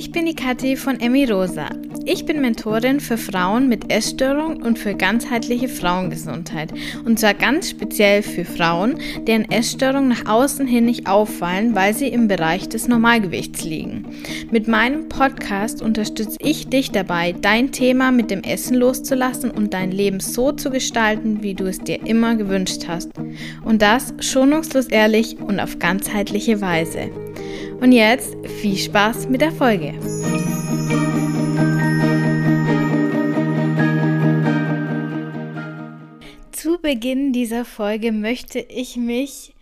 Ich bin die Kathi von Emmy Rosa. Ich bin Mentorin für Frauen mit Essstörung und für ganzheitliche Frauengesundheit. Und zwar ganz speziell für Frauen, deren Essstörungen nach außen hin nicht auffallen, weil sie im Bereich des Normalgewichts liegen. Mit meinem Podcast unterstütze ich dich dabei, dein Thema mit dem Essen loszulassen und dein Leben so zu gestalten, wie du es dir immer gewünscht hast. Und das schonungslos ehrlich und auf ganzheitliche Weise. Und jetzt viel Spaß mit der Folge. Zu Beginn dieser Folge möchte ich mich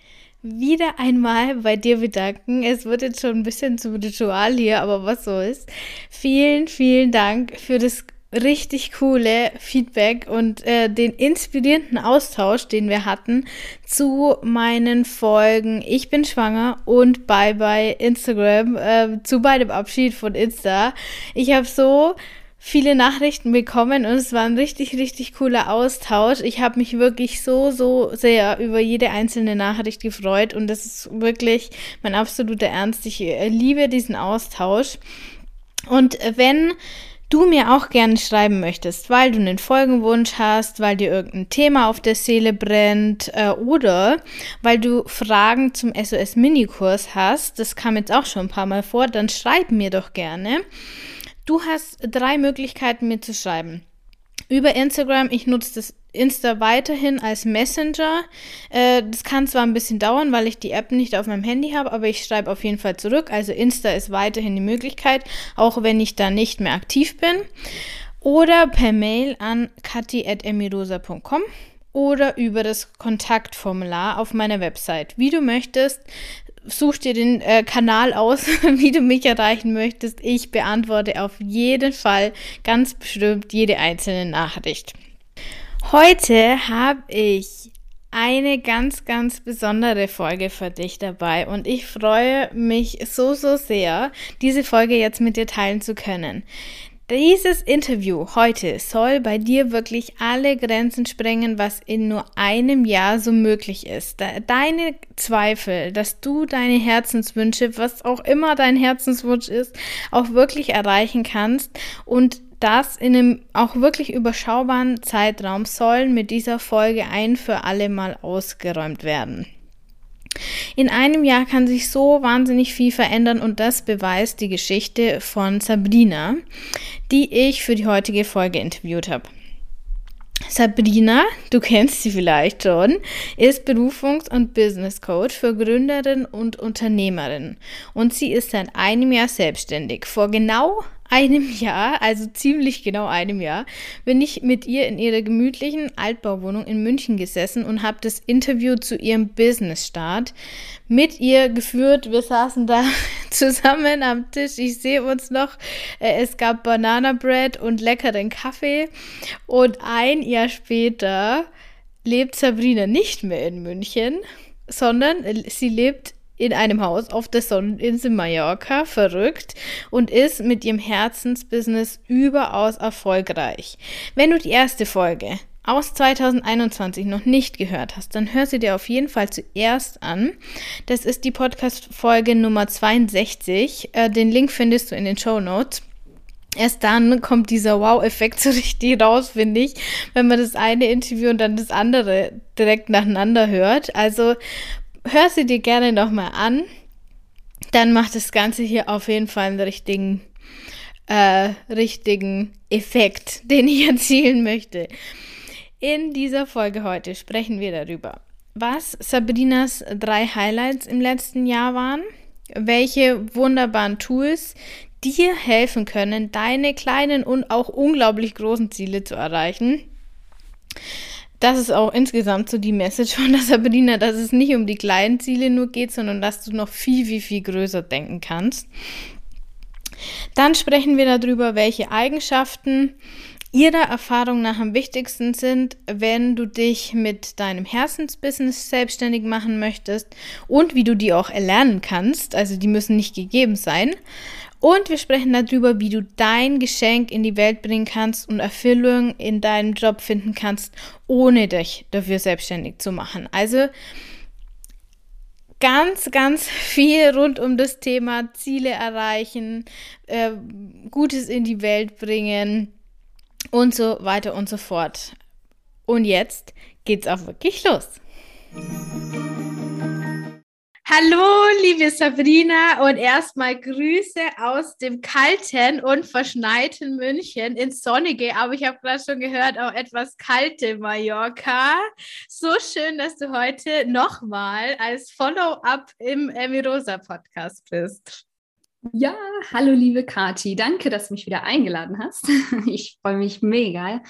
wieder einmal bei dir bedanken. Es wird jetzt schon ein bisschen zum Ritual hier, aber was so ist. Vielen, vielen Dank für das richtig coole Feedback und äh, den inspirierenden Austausch, den wir hatten zu meinen Folgen Ich bin schwanger und Bye Bye Instagram, äh, zu beidem Abschied von Insta. Ich habe so viele Nachrichten bekommen und es war ein richtig, richtig cooler Austausch. Ich habe mich wirklich so, so sehr über jede einzelne Nachricht gefreut und das ist wirklich mein absoluter Ernst. Ich äh, liebe diesen Austausch. Und wenn du mir auch gerne schreiben möchtest, weil du einen Folgenwunsch hast, weil dir irgendein Thema auf der Seele brennt äh, oder weil du Fragen zum SOS Minikurs hast, das kam jetzt auch schon ein paar Mal vor, dann schreib mir doch gerne. Du hast drei Möglichkeiten, mir zu schreiben. Über Instagram, ich nutze das Insta weiterhin als Messenger. Äh, das kann zwar ein bisschen dauern, weil ich die App nicht auf meinem Handy habe, aber ich schreibe auf jeden Fall zurück. Also Insta ist weiterhin die Möglichkeit, auch wenn ich da nicht mehr aktiv bin. Oder per Mail an kati.emirosa.com oder über das Kontaktformular auf meiner Website. Wie du möchtest, such dir den äh, Kanal aus, wie du mich erreichen möchtest. Ich beantworte auf jeden Fall ganz bestimmt jede einzelne Nachricht. Heute habe ich eine ganz, ganz besondere Folge für dich dabei und ich freue mich so, so sehr, diese Folge jetzt mit dir teilen zu können. Dieses Interview heute soll bei dir wirklich alle Grenzen sprengen, was in nur einem Jahr so möglich ist. Deine Zweifel, dass du deine Herzenswünsche, was auch immer dein Herzenswunsch ist, auch wirklich erreichen kannst und das in einem auch wirklich überschaubaren Zeitraum sollen mit dieser Folge ein für alle Mal ausgeräumt werden. In einem Jahr kann sich so wahnsinnig viel verändern und das beweist die Geschichte von Sabrina, die ich für die heutige Folge interviewt habe. Sabrina, du kennst sie vielleicht schon, ist Berufungs- und Business Coach für Gründerinnen und Unternehmerinnen und sie ist seit einem Jahr selbstständig. Vor genau einem Jahr, also ziemlich genau einem Jahr, bin ich mit ihr in ihrer gemütlichen Altbauwohnung in München gesessen und habe das Interview zu ihrem Business-Start mit ihr geführt. Wir saßen da zusammen am Tisch. Ich sehe uns noch. Äh, es gab Banana Bread und leckeren Kaffee. Und ein Jahr später lebt Sabrina nicht mehr in München, sondern sie lebt in einem Haus auf der Sonneninsel Mallorca verrückt und ist mit ihrem Herzensbusiness überaus erfolgreich. Wenn du die erste Folge aus 2021 noch nicht gehört hast, dann hör sie dir auf jeden Fall zuerst an. Das ist die Podcast-Folge Nummer 62. Äh, den Link findest du in den Show Notes. Erst dann kommt dieser Wow-Effekt so richtig raus, finde ich, wenn man das eine Interview und dann das andere direkt nacheinander hört. Also hör sie dir gerne nochmal an. Dann macht das Ganze hier auf jeden Fall einen richtigen, äh, richtigen Effekt, den ich erzielen möchte. In dieser Folge heute sprechen wir darüber, was Sabrinas drei Highlights im letzten Jahr waren, welche wunderbaren Tools dir helfen können, deine kleinen und auch unglaublich großen Ziele zu erreichen das ist auch insgesamt so die Message von der Sabrina, dass es nicht um die kleinen Ziele nur geht, sondern dass du noch viel, viel, viel größer denken kannst. Dann sprechen wir darüber, welche Eigenschaften ihrer Erfahrung nach am wichtigsten sind, wenn du dich mit deinem Herzensbusiness selbstständig machen möchtest und wie du die auch erlernen kannst. Also die müssen nicht gegeben sein. Und wir sprechen darüber, wie du dein Geschenk in die Welt bringen kannst und Erfüllung in deinem Job finden kannst, ohne dich dafür selbstständig zu machen. Also ganz, ganz viel rund um das Thema Ziele erreichen, äh, Gutes in die Welt bringen und so weiter und so fort. Und jetzt geht's auch wirklich los. Hallo, liebe Sabrina, und erstmal Grüße aus dem kalten und verschneiten München ins sonnige, aber ich habe gerade schon gehört, auch etwas kalte Mallorca. So schön, dass du heute nochmal als Follow-up im Emirosa Podcast bist. Ja, hallo, liebe Kati. Danke, dass du mich wieder eingeladen hast. Ich freue mich mega.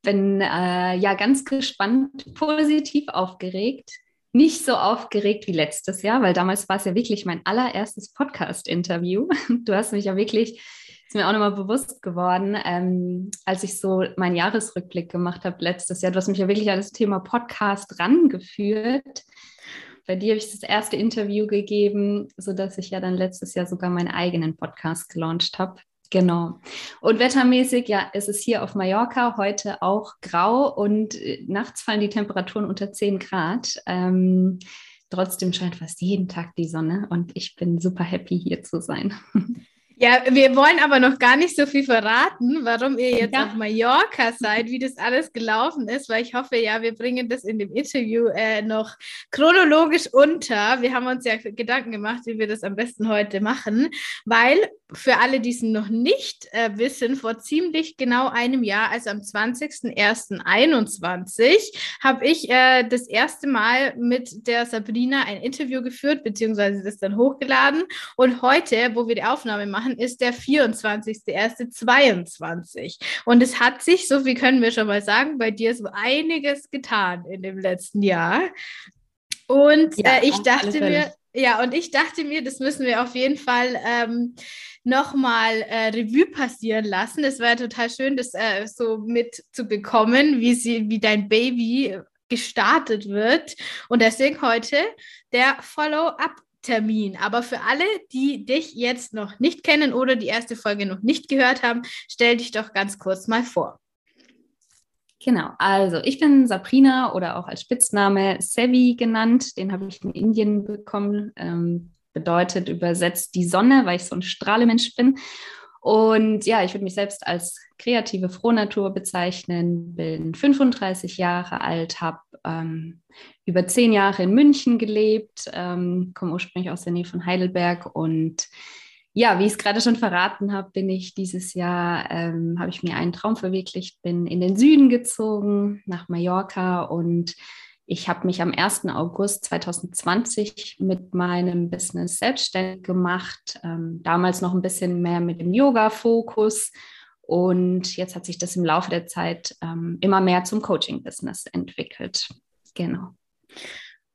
Bin äh, ja ganz gespannt, positiv aufgeregt nicht so aufgeregt wie letztes Jahr, weil damals war es ja wirklich mein allererstes Podcast-Interview. Du hast mich ja wirklich, ist mir auch nochmal bewusst geworden, ähm, als ich so meinen Jahresrückblick gemacht habe letztes Jahr. Du hast mich ja wirklich an das Thema Podcast rangeführt. Bei dir habe ich das erste Interview gegeben, sodass ich ja dann letztes Jahr sogar meinen eigenen Podcast gelauncht habe. Genau. Und wettermäßig, ja, ist es hier auf Mallorca heute auch grau und äh, nachts fallen die Temperaturen unter 10 Grad. Ähm, trotzdem scheint fast jeden Tag die Sonne und ich bin super happy hier zu sein. Ja, wir wollen aber noch gar nicht so viel verraten, warum ihr jetzt ja. auf Mallorca seid, wie das alles gelaufen ist, weil ich hoffe, ja, wir bringen das in dem Interview äh, noch chronologisch unter. Wir haben uns ja Gedanken gemacht, wie wir das am besten heute machen, weil für alle, die es noch nicht äh, wissen, vor ziemlich genau einem Jahr, also am 20.01.21, habe ich äh, das erste Mal mit der Sabrina ein Interview geführt, beziehungsweise das dann hochgeladen. Und heute, wo wir die Aufnahme machen, machen, ist der 24.01.22. Und es hat sich, so wie können wir schon mal sagen, bei dir so einiges getan in dem letzten Jahr. Und ja, äh, ich dachte mir, ja, und ich dachte mir, das müssen wir auf jeden Fall ähm, nochmal äh, Revue passieren lassen. Es war total schön, das äh, so mitzubekommen, wie sie, wie dein Baby gestartet wird. Und deswegen heute der Follow-up Termin. Aber für alle, die dich jetzt noch nicht kennen oder die erste Folge noch nicht gehört haben, stell dich doch ganz kurz mal vor. Genau, also ich bin Sabrina oder auch als Spitzname Sevi genannt. Den habe ich in Indien bekommen. Ähm, bedeutet übersetzt die Sonne, weil ich so ein Strahlemensch bin. Und ja, ich würde mich selbst als kreative Frohnatur bezeichnen, bin 35 Jahre alt, habe ähm, über zehn Jahre in München gelebt, ähm, komme ursprünglich aus der Nähe von Heidelberg und ja, wie ich es gerade schon verraten habe, bin ich dieses Jahr, ähm, habe ich mir einen Traum verwirklicht, bin in den Süden gezogen, nach Mallorca und ich habe mich am 1. August 2020 mit meinem Business selbstständig gemacht, ähm, damals noch ein bisschen mehr mit dem Yoga-Fokus. Und jetzt hat sich das im Laufe der Zeit ähm, immer mehr zum Coaching-Business entwickelt. Genau.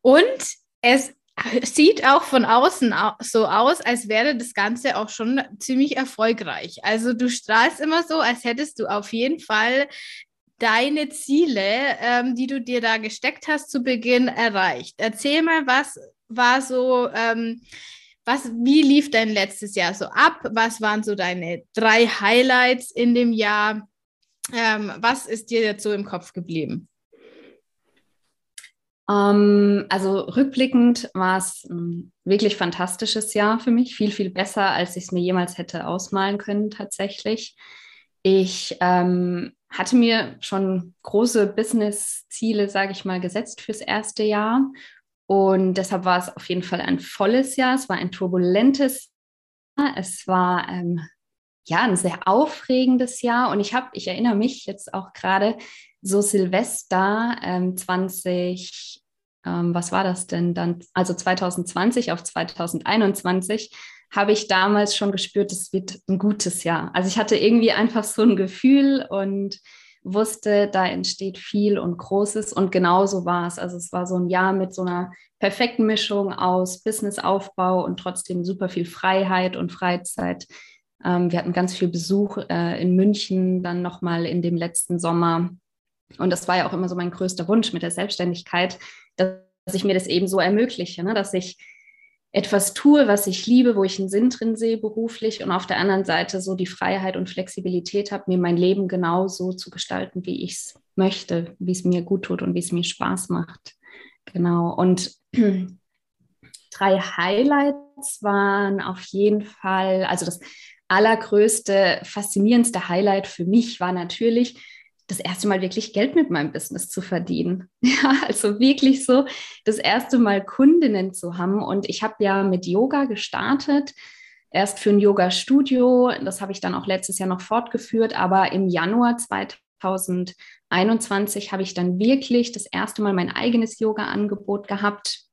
Und es sieht auch von außen so aus, als wäre das Ganze auch schon ziemlich erfolgreich. Also du strahlst immer so, als hättest du auf jeden Fall deine Ziele, ähm, die du dir da gesteckt hast, zu Beginn erreicht. Erzähl mal, was war so, ähm, was, wie lief dein letztes Jahr so ab? Was waren so deine drei Highlights in dem Jahr? Ähm, was ist dir jetzt so im Kopf geblieben? Ähm, also rückblickend war es ein wirklich fantastisches Jahr für mich, viel, viel besser, als ich es mir jemals hätte ausmalen können tatsächlich. Ich ähm, hatte mir schon große Business-Ziele, sage ich mal, gesetzt fürs erste Jahr. Und deshalb war es auf jeden Fall ein volles Jahr. Es war ein turbulentes Jahr. Es war ähm, ja ein sehr aufregendes Jahr. Und ich habe, ich erinnere mich jetzt auch gerade, so Silvester ähm, 20, ähm, was war das denn dann? Also 2020 auf 2021 habe ich damals schon gespürt, es wird ein gutes Jahr. Also ich hatte irgendwie einfach so ein Gefühl und wusste, da entsteht viel und Großes und genauso war es. Also es war so ein Jahr mit so einer perfekten Mischung aus Businessaufbau und trotzdem super viel Freiheit und Freizeit. Ähm, wir hatten ganz viel Besuch äh, in München, dann nochmal in dem letzten Sommer. Und das war ja auch immer so mein größter Wunsch mit der Selbstständigkeit, dass ich mir das eben so ermögliche, ne? dass ich etwas tue, was ich liebe, wo ich einen Sinn drin sehe beruflich und auf der anderen Seite so die Freiheit und Flexibilität habe, mir mein Leben genau so zu gestalten, wie ich es möchte, wie es mir gut tut und wie es mir Spaß macht. Genau. Und drei Highlights waren auf jeden Fall, also das allergrößte, faszinierendste Highlight für mich war natürlich, das erste Mal wirklich Geld mit meinem Business zu verdienen. Ja, also wirklich so das erste Mal Kundinnen zu haben. Und ich habe ja mit Yoga gestartet, erst für ein Yoga-Studio. Das habe ich dann auch letztes Jahr noch fortgeführt. Aber im Januar 2021 habe ich dann wirklich das erste Mal mein eigenes Yoga-Angebot gehabt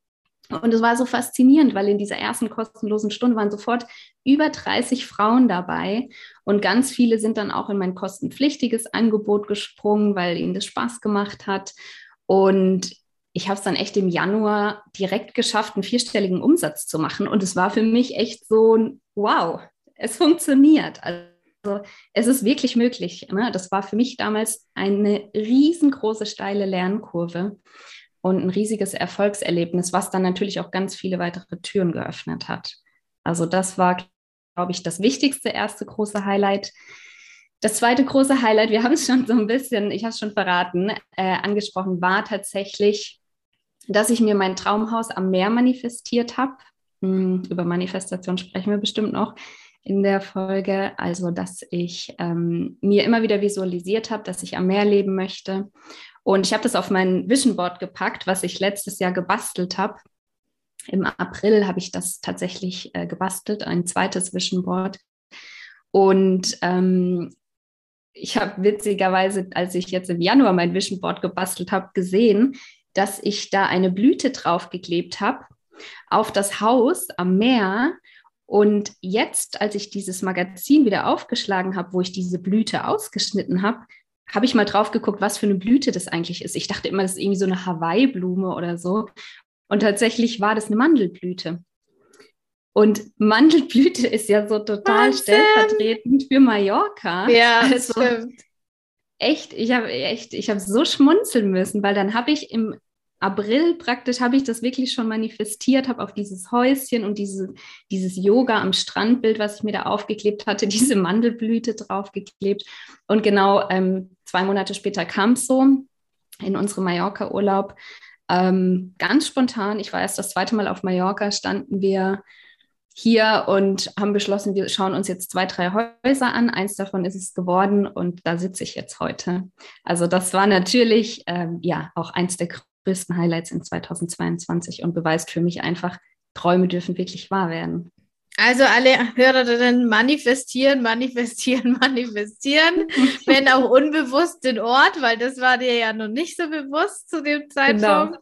und es war so faszinierend, weil in dieser ersten kostenlosen Stunde waren sofort über 30 Frauen dabei und ganz viele sind dann auch in mein kostenpflichtiges Angebot gesprungen, weil ihnen das Spaß gemacht hat. Und ich habe es dann echt im Januar direkt geschafft, einen vierstelligen Umsatz zu machen. Und es war für mich echt so ein Wow, es funktioniert. Also es ist wirklich möglich. Ne? Das war für mich damals eine riesengroße steile Lernkurve und ein riesiges Erfolgserlebnis, was dann natürlich auch ganz viele weitere Türen geöffnet hat. Also das war, glaube ich, das wichtigste erste große Highlight. Das zweite große Highlight, wir haben es schon so ein bisschen, ich habe es schon verraten, äh, angesprochen, war tatsächlich, dass ich mir mein Traumhaus am Meer manifestiert habe. Hm, über Manifestation sprechen wir bestimmt noch in der Folge. Also, dass ich ähm, mir immer wieder visualisiert habe, dass ich am Meer leben möchte und ich habe das auf mein Vision Board gepackt, was ich letztes Jahr gebastelt habe. Im April habe ich das tatsächlich äh, gebastelt, ein zweites Vision Board. Und ähm, ich habe witzigerweise, als ich jetzt im Januar mein Vision Board gebastelt habe, gesehen, dass ich da eine Blüte draufgeklebt habe auf das Haus am Meer. Und jetzt, als ich dieses Magazin wieder aufgeschlagen habe, wo ich diese Blüte ausgeschnitten habe, habe ich mal drauf geguckt, was für eine Blüte das eigentlich ist. Ich dachte immer, das ist irgendwie so eine Hawaii-Blume oder so. Und tatsächlich war das eine Mandelblüte. Und Mandelblüte ist ja so total Wahnsinn. stellvertretend für Mallorca. Ja, also, stimmt. Echt, ich habe echt, ich habe so schmunzeln müssen, weil dann habe ich im April praktisch habe ich das wirklich schon manifestiert, habe auf dieses Häuschen und diese, dieses Yoga am Strandbild, was ich mir da aufgeklebt hatte, diese Mandelblüte draufgeklebt. Und genau ähm, zwei Monate später kam es so in unserem Mallorca-Urlaub. Ähm, ganz spontan, ich war erst das zweite Mal auf Mallorca, standen wir hier und haben beschlossen, wir schauen uns jetzt zwei, drei Häuser an. Eins davon ist es geworden und da sitze ich jetzt heute. Also das war natürlich ähm, ja auch eins der größten Highlights in 2022 und beweist für mich einfach, Träume dürfen wirklich wahr werden. Also alle Hörerinnen manifestieren, manifestieren, manifestieren, wenn auch unbewusst den Ort, weil das war dir ja noch nicht so bewusst zu dem Zeitpunkt. Genau.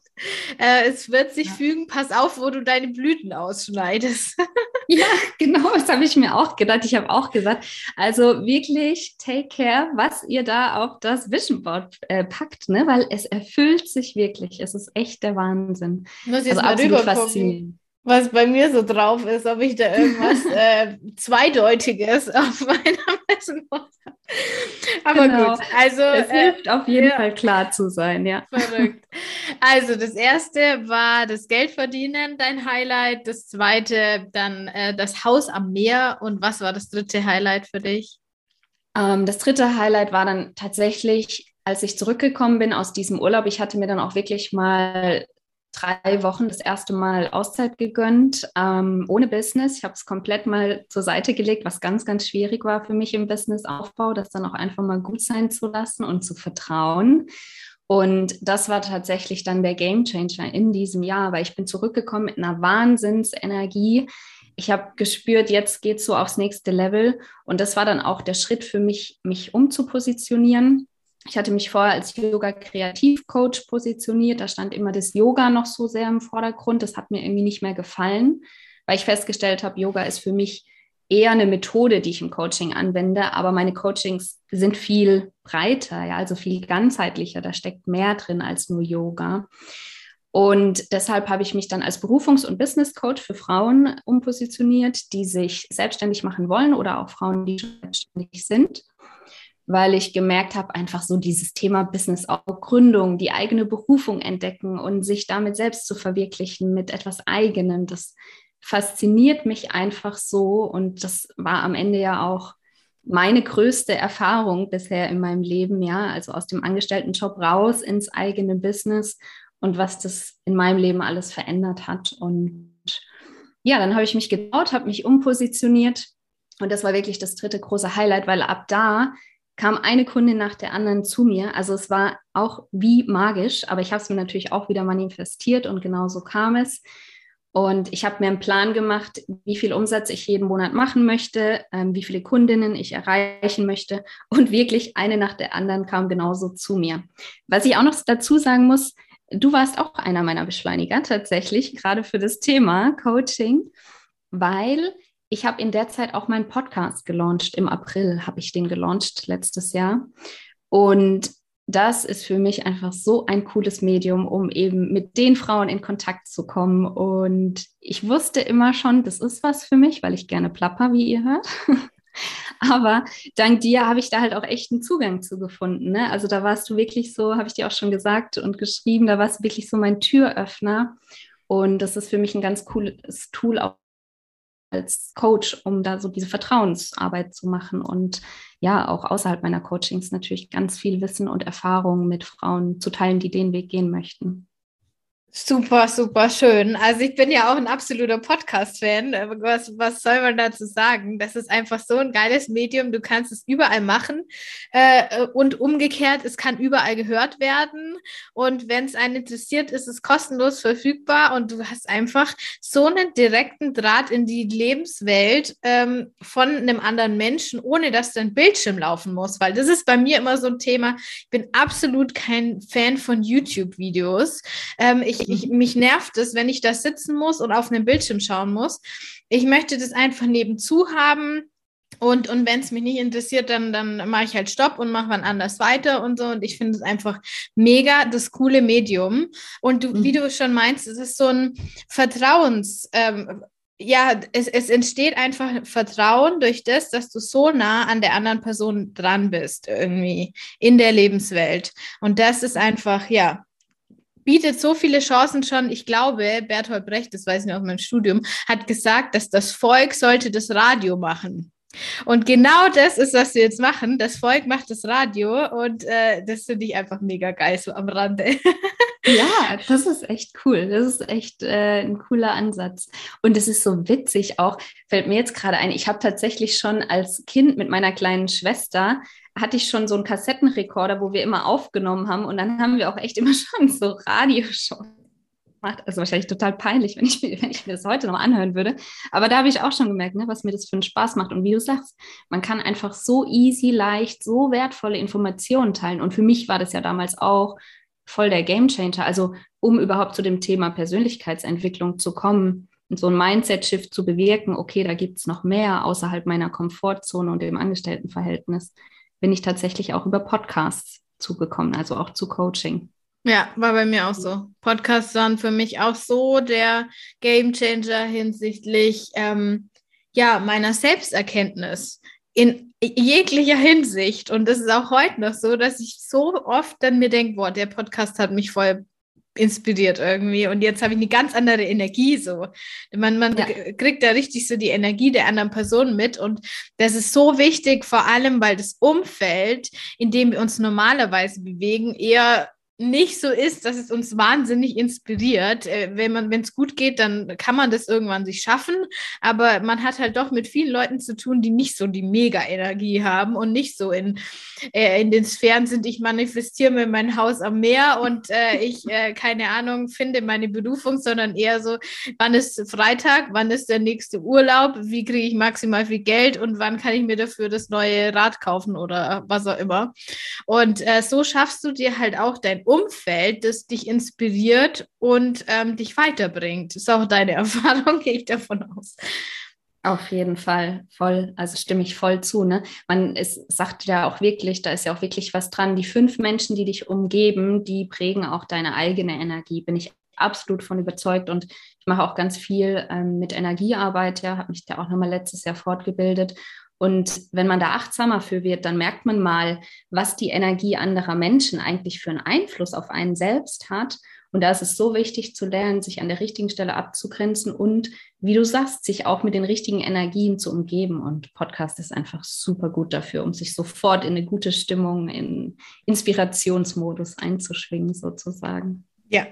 Äh, es wird sich ja. fügen, pass auf, wo du deine Blüten ausschneidest. ja, genau, das habe ich mir auch gedacht. Ich habe auch gesagt, also wirklich take care, was ihr da auf das Vision Board äh, packt, ne? weil es erfüllt sich wirklich. Es ist echt der Wahnsinn. Muss jetzt also mal absolut faszinierend was bei mir so drauf ist, ob ich da irgendwas äh, Zweideutiges auf meiner Messen habe. Aber genau. gut, also. Es äh, hilft auf jeden ja. Fall klar zu sein, ja. Verrückt. Also, das erste war das Geldverdienen, dein Highlight. Das zweite dann äh, das Haus am Meer. Und was war das dritte Highlight für dich? Ähm, das dritte Highlight war dann tatsächlich, als ich zurückgekommen bin aus diesem Urlaub. Ich hatte mir dann auch wirklich mal drei Wochen das erste Mal Auszeit gegönnt, ähm, ohne Business. Ich habe es komplett mal zur Seite gelegt, was ganz, ganz schwierig war für mich im Businessaufbau, das dann auch einfach mal gut sein zu lassen und zu vertrauen. Und das war tatsächlich dann der Game Changer in diesem Jahr, weil ich bin zurückgekommen mit einer Wahnsinnsenergie. Ich habe gespürt, jetzt geht es so aufs nächste Level. Und das war dann auch der Schritt für mich, mich umzupositionieren ich hatte mich vorher als Yoga-Kreativcoach positioniert. Da stand immer das Yoga noch so sehr im Vordergrund. Das hat mir irgendwie nicht mehr gefallen, weil ich festgestellt habe, Yoga ist für mich eher eine Methode, die ich im Coaching anwende, aber meine Coachings sind viel breiter, ja, also viel ganzheitlicher. Da steckt mehr drin als nur Yoga. Und deshalb habe ich mich dann als Berufungs- und Business Coach für Frauen umpositioniert, die sich selbstständig machen wollen oder auch Frauen, die selbstständig sind weil ich gemerkt habe, einfach so dieses Thema Business, auch Gründung, die eigene Berufung entdecken und sich damit selbst zu verwirklichen mit etwas Eigenem, das fasziniert mich einfach so. Und das war am Ende ja auch meine größte Erfahrung bisher in meinem Leben, ja, also aus dem Angestelltenjob raus ins eigene Business und was das in meinem Leben alles verändert hat. Und ja, dann habe ich mich getraut, habe mich umpositioniert. Und das war wirklich das dritte große Highlight, weil ab da kam eine Kundin nach der anderen zu mir. Also es war auch wie magisch, aber ich habe es mir natürlich auch wieder manifestiert und genau so kam es. Und ich habe mir einen Plan gemacht, wie viel Umsatz ich jeden Monat machen möchte, ähm, wie viele Kundinnen ich erreichen möchte. Und wirklich eine nach der anderen kam genauso zu mir. Was ich auch noch dazu sagen muss, du warst auch einer meiner Beschleuniger tatsächlich, gerade für das Thema Coaching, weil ich habe in der Zeit auch meinen Podcast gelauncht. Im April habe ich den gelauncht letztes Jahr. Und das ist für mich einfach so ein cooles Medium, um eben mit den Frauen in Kontakt zu kommen. Und ich wusste immer schon, das ist was für mich, weil ich gerne plapper, wie ihr hört. Aber dank dir habe ich da halt auch echt einen Zugang zu gefunden. Ne? Also da warst du wirklich so, habe ich dir auch schon gesagt und geschrieben, da warst du wirklich so mein Türöffner. Und das ist für mich ein ganz cooles Tool auch als Coach, um da so diese Vertrauensarbeit zu machen und ja, auch außerhalb meiner Coachings natürlich ganz viel Wissen und Erfahrung mit Frauen zu teilen, die den Weg gehen möchten. Super, super schön. Also ich bin ja auch ein absoluter Podcast-Fan. Was, was soll man dazu sagen? Das ist einfach so ein geiles Medium. Du kannst es überall machen äh, und umgekehrt, es kann überall gehört werden. Und wenn es einen interessiert, ist es kostenlos verfügbar und du hast einfach so einen direkten Draht in die Lebenswelt ähm, von einem anderen Menschen, ohne dass dein Bildschirm laufen muss. Weil das ist bei mir immer so ein Thema. Ich bin absolut kein Fan von YouTube-Videos. Ähm, ich ich, mich nervt es, wenn ich da sitzen muss und auf einen Bildschirm schauen muss. Ich möchte das einfach nebenzu haben. Und, und wenn es mich nicht interessiert, dann, dann mache ich halt Stopp und mache wann anders weiter und so. Und ich finde es einfach mega das coole Medium. Und du, mhm. wie du schon meinst, es ist so ein Vertrauens, ähm, ja, es, es entsteht einfach Vertrauen durch das, dass du so nah an der anderen Person dran bist, irgendwie in der Lebenswelt. Und das ist einfach, ja, bietet so viele Chancen schon. Ich glaube, Bertolt Brecht, das weiß ich noch aus meinem Studium, hat gesagt, dass das Volk sollte das Radio machen. Und genau das ist, was wir jetzt machen. Das Volk macht das Radio und äh, das finde ich einfach mega geil, so am Rande. ja, das ist echt cool. Das ist echt äh, ein cooler Ansatz. Und es ist so witzig auch, fällt mir jetzt gerade ein, ich habe tatsächlich schon als Kind mit meiner kleinen Schwester hatte ich schon so einen Kassettenrekorder, wo wir immer aufgenommen haben. Und dann haben wir auch echt immer schon so Radioshows gemacht. Also wahrscheinlich total peinlich, wenn ich, wenn ich mir das heute noch anhören würde. Aber da habe ich auch schon gemerkt, ne, was mir das für einen Spaß macht. Und wie du sagst, man kann einfach so easy, leicht, so wertvolle Informationen teilen. Und für mich war das ja damals auch voll der Gamechanger. Also um überhaupt zu dem Thema Persönlichkeitsentwicklung zu kommen, und so ein Mindset-Shift zu bewirken, okay, da gibt es noch mehr außerhalb meiner Komfortzone und dem Angestelltenverhältnis bin ich tatsächlich auch über Podcasts zugekommen, also auch zu Coaching. Ja, war bei mir auch so. Podcasts waren für mich auch so der Gamechanger hinsichtlich ähm, ja, meiner Selbsterkenntnis in jeglicher Hinsicht. Und das ist auch heute noch so, dass ich so oft dann mir denke, boah, der Podcast hat mich voll inspiriert irgendwie. Und jetzt habe ich eine ganz andere Energie so. Man, man ja. kriegt da richtig so die Energie der anderen Person mit. Und das ist so wichtig, vor allem, weil das Umfeld, in dem wir uns normalerweise bewegen, eher nicht so ist, dass es uns wahnsinnig inspiriert. Äh, wenn es gut geht, dann kann man das irgendwann sich schaffen. Aber man hat halt doch mit vielen Leuten zu tun, die nicht so die Mega-Energie haben und nicht so in, äh, in den Sphären sind, ich manifestiere mir mein Haus am Meer und äh, ich, äh, keine Ahnung, finde meine Berufung, sondern eher so, wann ist Freitag, wann ist der nächste Urlaub, wie kriege ich maximal viel Geld und wann kann ich mir dafür das neue Rad kaufen oder was auch immer. Und äh, so schaffst du dir halt auch dein Umfeld, das dich inspiriert und ähm, dich weiterbringt. Ist auch deine Erfahrung, gehe ich davon aus. Auf jeden Fall, voll, also stimme ich voll zu. Ne? Man es sagt ja auch wirklich, da ist ja auch wirklich was dran. Die fünf Menschen, die dich umgeben, die prägen auch deine eigene Energie. Bin ich absolut von überzeugt und ich mache auch ganz viel ähm, mit Energiearbeit. Ja, habe mich da auch nochmal letztes Jahr fortgebildet und wenn man da achtsamer für wird, dann merkt man mal, was die Energie anderer Menschen eigentlich für einen Einfluss auf einen selbst hat. Und da ist es so wichtig zu lernen, sich an der richtigen Stelle abzugrenzen und, wie du sagst, sich auch mit den richtigen Energien zu umgeben. Und Podcast ist einfach super gut dafür, um sich sofort in eine gute Stimmung, in Inspirationsmodus einzuschwingen, sozusagen. Ja,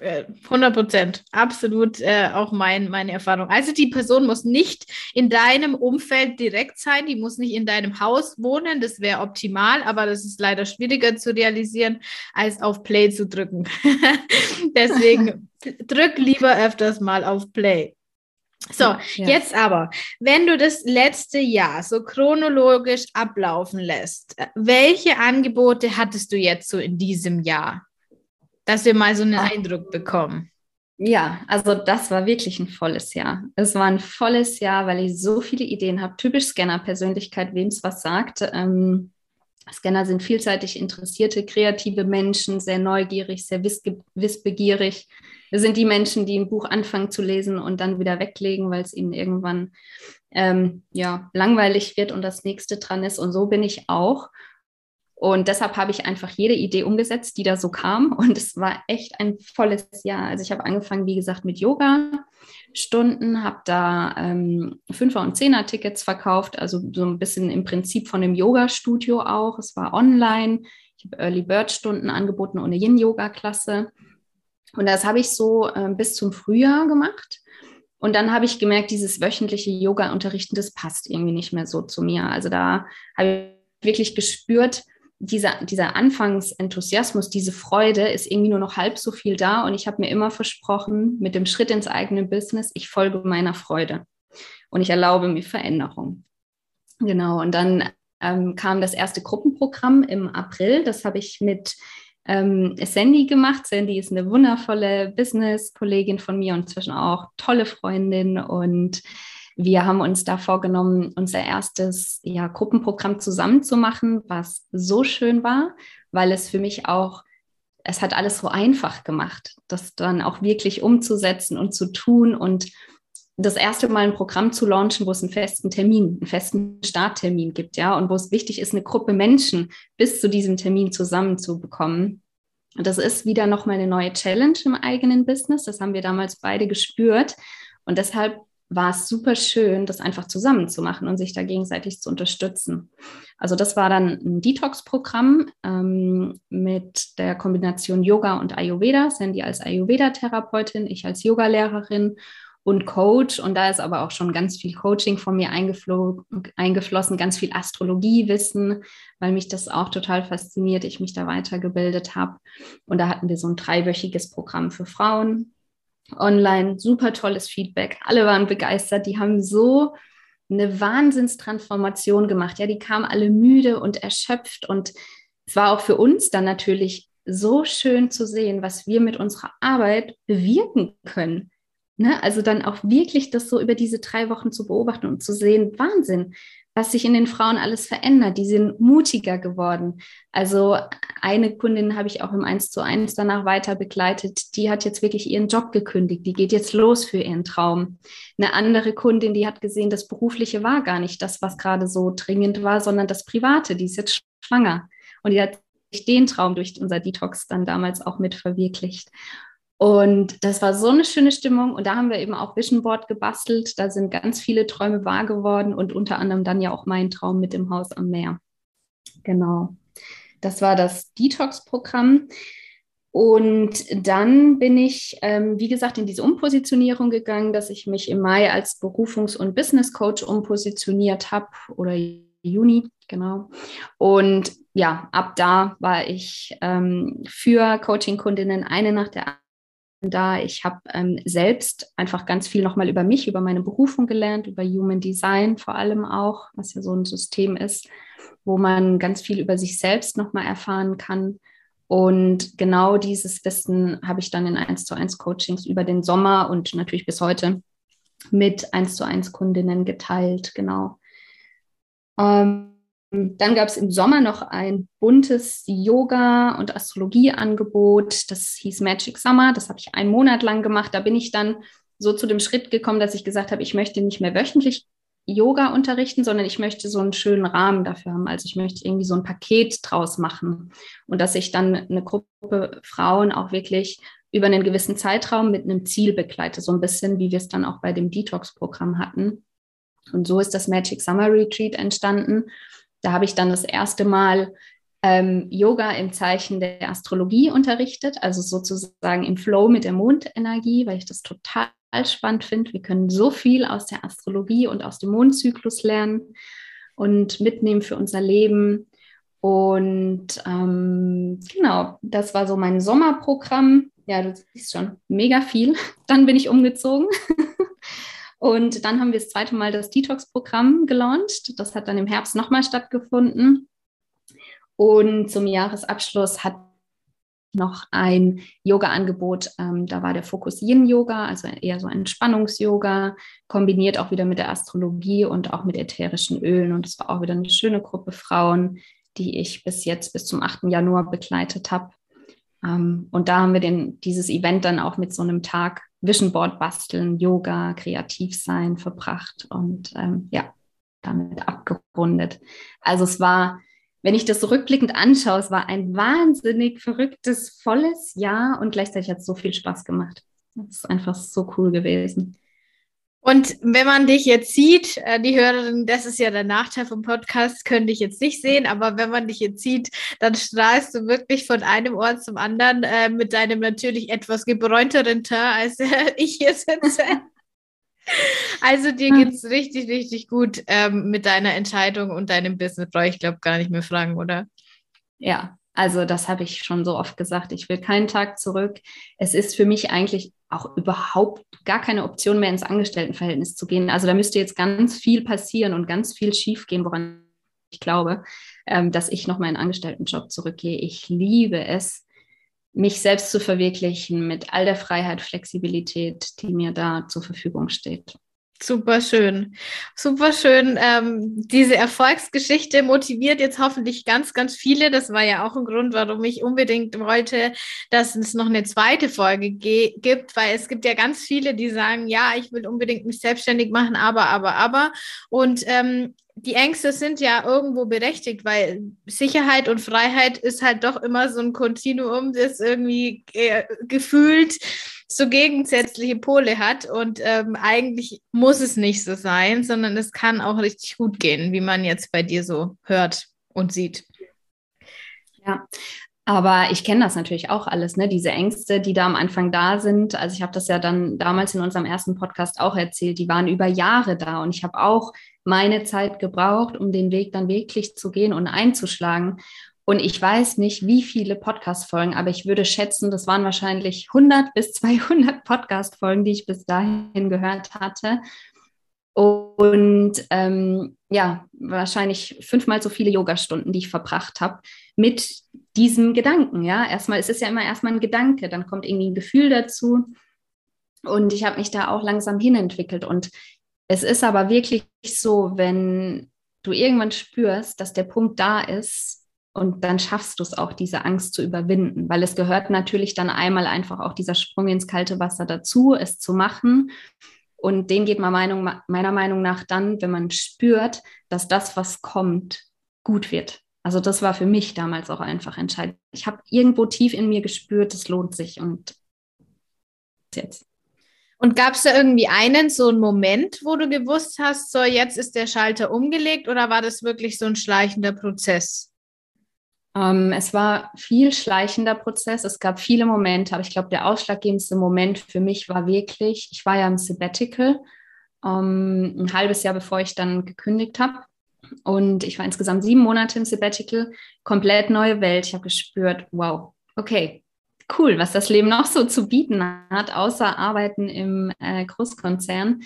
100 äh, Prozent, absolut äh, auch mein, meine Erfahrung. Also die Person muss nicht in deinem Umfeld direkt sein, die muss nicht in deinem Haus wohnen, das wäre optimal, aber das ist leider schwieriger zu realisieren, als auf Play zu drücken. Deswegen drück lieber öfters mal auf Play. So, ja. jetzt aber, wenn du das letzte Jahr so chronologisch ablaufen lässt, welche Angebote hattest du jetzt so in diesem Jahr? Dass wir mal so einen Ach. Eindruck bekommen. Ja, also das war wirklich ein volles Jahr. Es war ein volles Jahr, weil ich so viele Ideen habe. Typisch Scanner-Persönlichkeit, wem es was sagt. Ähm, Scanner sind vielseitig interessierte, kreative Menschen, sehr neugierig, sehr wissbegierig. Das sind die Menschen, die ein Buch anfangen zu lesen und dann wieder weglegen, weil es ihnen irgendwann ähm, ja, langweilig wird und das nächste dran ist. Und so bin ich auch. Und deshalb habe ich einfach jede Idee umgesetzt, die da so kam. Und es war echt ein volles Jahr. Also ich habe angefangen, wie gesagt, mit Yoga-Stunden, habe da ähm, Fünfer- und Zehner-Tickets verkauft, also so ein bisschen im Prinzip von dem Yoga-Studio auch. Es war online. Ich habe Early Bird-Stunden angeboten ohne Yin-Yoga-Klasse. Und das habe ich so äh, bis zum Frühjahr gemacht. Und dann habe ich gemerkt, dieses wöchentliche Yoga-Unterrichten, das passt irgendwie nicht mehr so zu mir. Also da habe ich wirklich gespürt, dieser, dieser Anfangsenthusiasmus, diese Freude ist irgendwie nur noch halb so viel da. Und ich habe mir immer versprochen, mit dem Schritt ins eigene Business, ich folge meiner Freude und ich erlaube mir Veränderung. Genau, und dann ähm, kam das erste Gruppenprogramm im April. Das habe ich mit ähm, Sandy gemacht. Sandy ist eine wundervolle Business-Kollegin von mir und inzwischen auch tolle Freundin und wir haben uns da vorgenommen, unser erstes ja, Gruppenprogramm zusammen zu machen, was so schön war, weil es für mich auch, es hat alles so einfach gemacht, das dann auch wirklich umzusetzen und zu tun und das erste Mal ein Programm zu launchen, wo es einen festen Termin, einen festen Starttermin gibt, ja, und wo es wichtig ist, eine Gruppe Menschen bis zu diesem Termin zusammenzubekommen. Und das ist wieder nochmal eine neue Challenge im eigenen Business. Das haben wir damals beide gespürt. Und deshalb war es super schön, das einfach zusammen zu machen und sich da gegenseitig zu unterstützen. Also das war dann ein Detox-Programm ähm, mit der Kombination Yoga und Ayurveda. Sandy als Ayurveda-Therapeutin, ich als Yogalehrerin und Coach. Und da ist aber auch schon ganz viel Coaching von mir eingeflossen, ganz viel Astrologiewissen, weil mich das auch total fasziniert, ich mich da weitergebildet habe. Und da hatten wir so ein dreiwöchiges Programm für Frauen online, super tolles Feedback. Alle waren begeistert. Die haben so eine Wahnsinnstransformation gemacht. Ja, die kamen alle müde und erschöpft. Und es war auch für uns dann natürlich so schön zu sehen, was wir mit unserer Arbeit bewirken können. Ne? Also dann auch wirklich das so über diese drei Wochen zu beobachten und zu sehen, Wahnsinn, was sich in den Frauen alles verändert. Die sind mutiger geworden. Also eine Kundin habe ich auch im 1 zu 1 danach weiter begleitet. Die hat jetzt wirklich ihren Job gekündigt. Die geht jetzt los für ihren Traum. Eine andere Kundin, die hat gesehen, das Berufliche war gar nicht das, was gerade so dringend war, sondern das Private. Die ist jetzt schwanger. Und die hat sich den Traum durch unser Detox dann damals auch mit verwirklicht. Und das war so eine schöne Stimmung. Und da haben wir eben auch Vision Board gebastelt. Da sind ganz viele Träume wahr geworden und unter anderem dann ja auch mein Traum mit dem Haus am Meer. Genau. Das war das Detox-Programm. Und dann bin ich, ähm, wie gesagt, in diese Umpositionierung gegangen, dass ich mich im Mai als Berufungs- und Business Coach umpositioniert habe oder Juni, genau. Und ja, ab da war ich ähm, für Coaching-Kundinnen eine nach der da. Ich habe ähm, selbst einfach ganz viel nochmal über mich, über meine Berufung gelernt, über Human Design vor allem auch, was ja so ein System ist, wo man ganz viel über sich selbst nochmal erfahren kann. Und genau dieses Wissen habe ich dann in 1 zu 1 Coachings über den Sommer und natürlich bis heute mit 1 zu 1 Kundinnen geteilt, genau. Ähm, dann gab es im Sommer noch ein buntes Yoga- und Astrologieangebot. Das hieß Magic Summer. Das habe ich einen Monat lang gemacht. Da bin ich dann so zu dem Schritt gekommen, dass ich gesagt habe, ich möchte nicht mehr wöchentlich Yoga unterrichten, sondern ich möchte so einen schönen Rahmen dafür haben. Also ich möchte irgendwie so ein Paket draus machen und dass ich dann eine Gruppe Frauen auch wirklich über einen gewissen Zeitraum mit einem Ziel begleite, so ein bisschen wie wir es dann auch bei dem Detox-Programm hatten. Und so ist das Magic Summer Retreat entstanden. Da habe ich dann das erste Mal ähm, Yoga im Zeichen der Astrologie unterrichtet, also sozusagen im Flow mit der Mondenergie, weil ich das total spannend finde. Wir können so viel aus der Astrologie und aus dem Mondzyklus lernen und mitnehmen für unser Leben. Und ähm, genau, das war so mein Sommerprogramm. Ja, du siehst schon, mega viel. Dann bin ich umgezogen. und dann haben wir das zweite Mal das Detox-Programm gelauncht. Das hat dann im Herbst nochmal stattgefunden. Und zum Jahresabschluss hat noch ein Yoga-Angebot. Ähm, da war der Fokus Yin-Yoga, also eher so Entspannungs-Yoga, kombiniert auch wieder mit der Astrologie und auch mit ätherischen Ölen. Und es war auch wieder eine schöne Gruppe Frauen, die ich bis jetzt, bis zum 8. Januar begleitet habe. Ähm, und da haben wir den, dieses Event dann auch mit so einem Tag Vision Board basteln, Yoga, kreativ sein verbracht und ähm, ja, damit abgerundet. Also es war wenn ich das so rückblickend anschaue, es war ein wahnsinnig verrücktes, volles Jahr und gleichzeitig hat es so viel Spaß gemacht. Das ist einfach so cool gewesen. Und wenn man dich jetzt sieht, äh, die Hörerin, das ist ja der Nachteil vom Podcast, können dich jetzt nicht sehen, aber wenn man dich jetzt sieht, dann strahlst du wirklich von einem Ort zum anderen äh, mit deinem natürlich etwas gebräunteren Teint, als äh, ich hier sitze. Also dir geht es richtig, richtig gut ähm, mit deiner Entscheidung und deinem Business. Brauche ich glaube gar nicht mehr fragen, oder? Ja, also das habe ich schon so oft gesagt. Ich will keinen Tag zurück. Es ist für mich eigentlich auch überhaupt gar keine Option mehr ins Angestelltenverhältnis zu gehen. Also da müsste jetzt ganz viel passieren und ganz viel schiefgehen, woran ich glaube, ähm, dass ich noch meinen Angestelltenjob zurückgehe. Ich liebe es, mich selbst zu verwirklichen mit all der Freiheit, Flexibilität, die mir da zur Verfügung steht. Super schön, super schön. Ähm, diese Erfolgsgeschichte motiviert jetzt hoffentlich ganz, ganz viele. Das war ja auch ein Grund, warum ich unbedingt wollte, dass es noch eine zweite Folge gibt, weil es gibt ja ganz viele, die sagen, ja, ich will unbedingt mich selbstständig machen, aber, aber, aber. Und ähm, die Ängste sind ja irgendwo berechtigt, weil Sicherheit und Freiheit ist halt doch immer so ein Kontinuum, das irgendwie äh, gefühlt so gegensätzliche Pole hat. Und ähm, eigentlich muss es nicht so sein, sondern es kann auch richtig gut gehen, wie man jetzt bei dir so hört und sieht. Ja, aber ich kenne das natürlich auch alles, ne? Diese Ängste, die da am Anfang da sind. Also ich habe das ja dann damals in unserem ersten Podcast auch erzählt, die waren über Jahre da und ich habe auch meine Zeit gebraucht, um den Weg dann wirklich zu gehen und einzuschlagen. Und ich weiß nicht, wie viele Podcast-Folgen, aber ich würde schätzen, das waren wahrscheinlich 100 bis 200 Podcast-Folgen, die ich bis dahin gehört hatte. Und ähm, ja, wahrscheinlich fünfmal so viele Yogastunden, die ich verbracht habe, mit diesem Gedanken. Ja, erstmal ist es ja immer erstmal ein Gedanke, dann kommt irgendwie ein Gefühl dazu. Und ich habe mich da auch langsam hinentwickelt. Und es ist aber wirklich so, wenn du irgendwann spürst, dass der Punkt da ist und dann schaffst du es auch, diese Angst zu überwinden, weil es gehört natürlich dann einmal einfach auch dieser Sprung ins kalte Wasser dazu, es zu machen. Und den geht man Meinung, meiner Meinung nach dann, wenn man spürt, dass das, was kommt, gut wird. Also das war für mich damals auch einfach entscheidend. Ich habe irgendwo tief in mir gespürt, es lohnt sich und jetzt. Und gab es da irgendwie einen, so einen Moment, wo du gewusst hast, so jetzt ist der Schalter umgelegt oder war das wirklich so ein schleichender Prozess? Ähm, es war viel schleichender Prozess. Es gab viele Momente, aber ich glaube, der ausschlaggebendste Moment für mich war wirklich, ich war ja im Sabbatical, ähm, ein halbes Jahr bevor ich dann gekündigt habe. Und ich war insgesamt sieben Monate im Sabbatical, komplett neue Welt. Ich habe gespürt, wow, okay, cool, was das Leben noch so zu bieten hat, außer Arbeiten im äh, Großkonzern.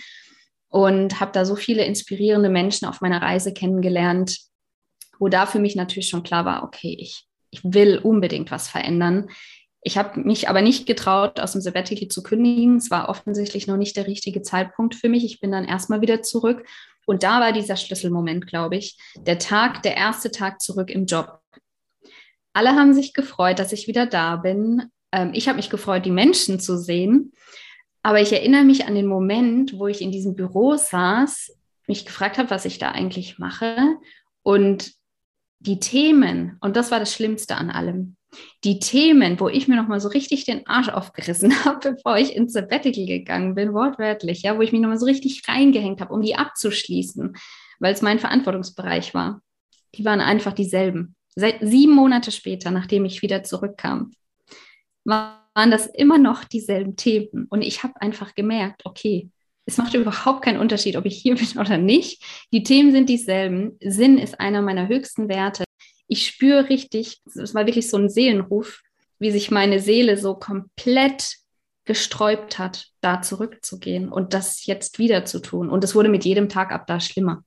Und habe da so viele inspirierende Menschen auf meiner Reise kennengelernt, wo da für mich natürlich schon klar war, okay, ich, ich will unbedingt was verändern. Ich habe mich aber nicht getraut, aus dem Sabbatical zu kündigen. Es war offensichtlich noch nicht der richtige Zeitpunkt für mich. Ich bin dann erstmal wieder zurück. Und da war dieser Schlüsselmoment, glaube ich, der Tag, der erste Tag zurück im Job. Alle haben sich gefreut, dass ich wieder da bin. Ähm, ich habe mich gefreut, die Menschen zu sehen. Aber ich erinnere mich an den Moment, wo ich in diesem Büro saß, mich gefragt habe, was ich da eigentlich mache. Und die Themen, und das war das Schlimmste an allem, die Themen, wo ich mir nochmal so richtig den Arsch aufgerissen habe, bevor ich ins Sabbatical gegangen bin, wortwörtlich, ja, wo ich mich nochmal so richtig reingehängt habe, um die abzuschließen, weil es mein Verantwortungsbereich war, die waren einfach dieselben. Seit sieben Monate später, nachdem ich wieder zurückkam, waren das immer noch dieselben Themen. Und ich habe einfach gemerkt, okay, es macht überhaupt keinen Unterschied, ob ich hier bin oder nicht. Die Themen sind dieselben. Sinn ist einer meiner höchsten Werte. Ich spüre richtig, es war wirklich so ein Seelenruf, wie sich meine Seele so komplett gesträubt hat, da zurückzugehen und das jetzt wieder zu tun. Und es wurde mit jedem Tag ab da schlimmer,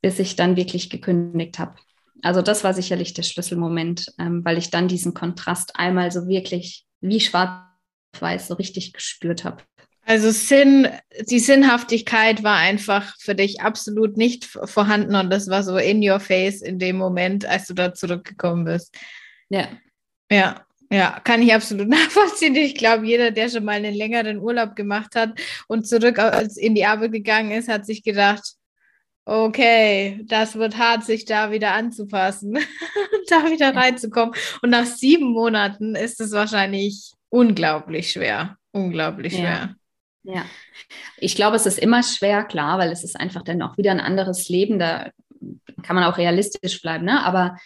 bis ich dann wirklich gekündigt habe. Also das war sicherlich der Schlüsselmoment, ähm, weil ich dann diesen Kontrast einmal so wirklich wie schwarz-weiß so richtig gespürt habe. Also Sinn, die Sinnhaftigkeit war einfach für dich absolut nicht vorhanden und das war so in your face in dem Moment, als du da zurückgekommen bist. Ja. Ja, ja, kann ich absolut nachvollziehen. Ich glaube, jeder, der schon mal einen längeren Urlaub gemacht hat und zurück in die Arbeit gegangen ist, hat sich gedacht, okay, das wird hart, sich da wieder anzupassen, da wieder reinzukommen. Und nach sieben Monaten ist es wahrscheinlich unglaublich schwer. Unglaublich schwer. Ja. Ich glaube, es ist immer schwer, klar, weil es ist einfach dann auch wieder ein anderes Leben. Da kann man auch realistisch bleiben, ne? Aber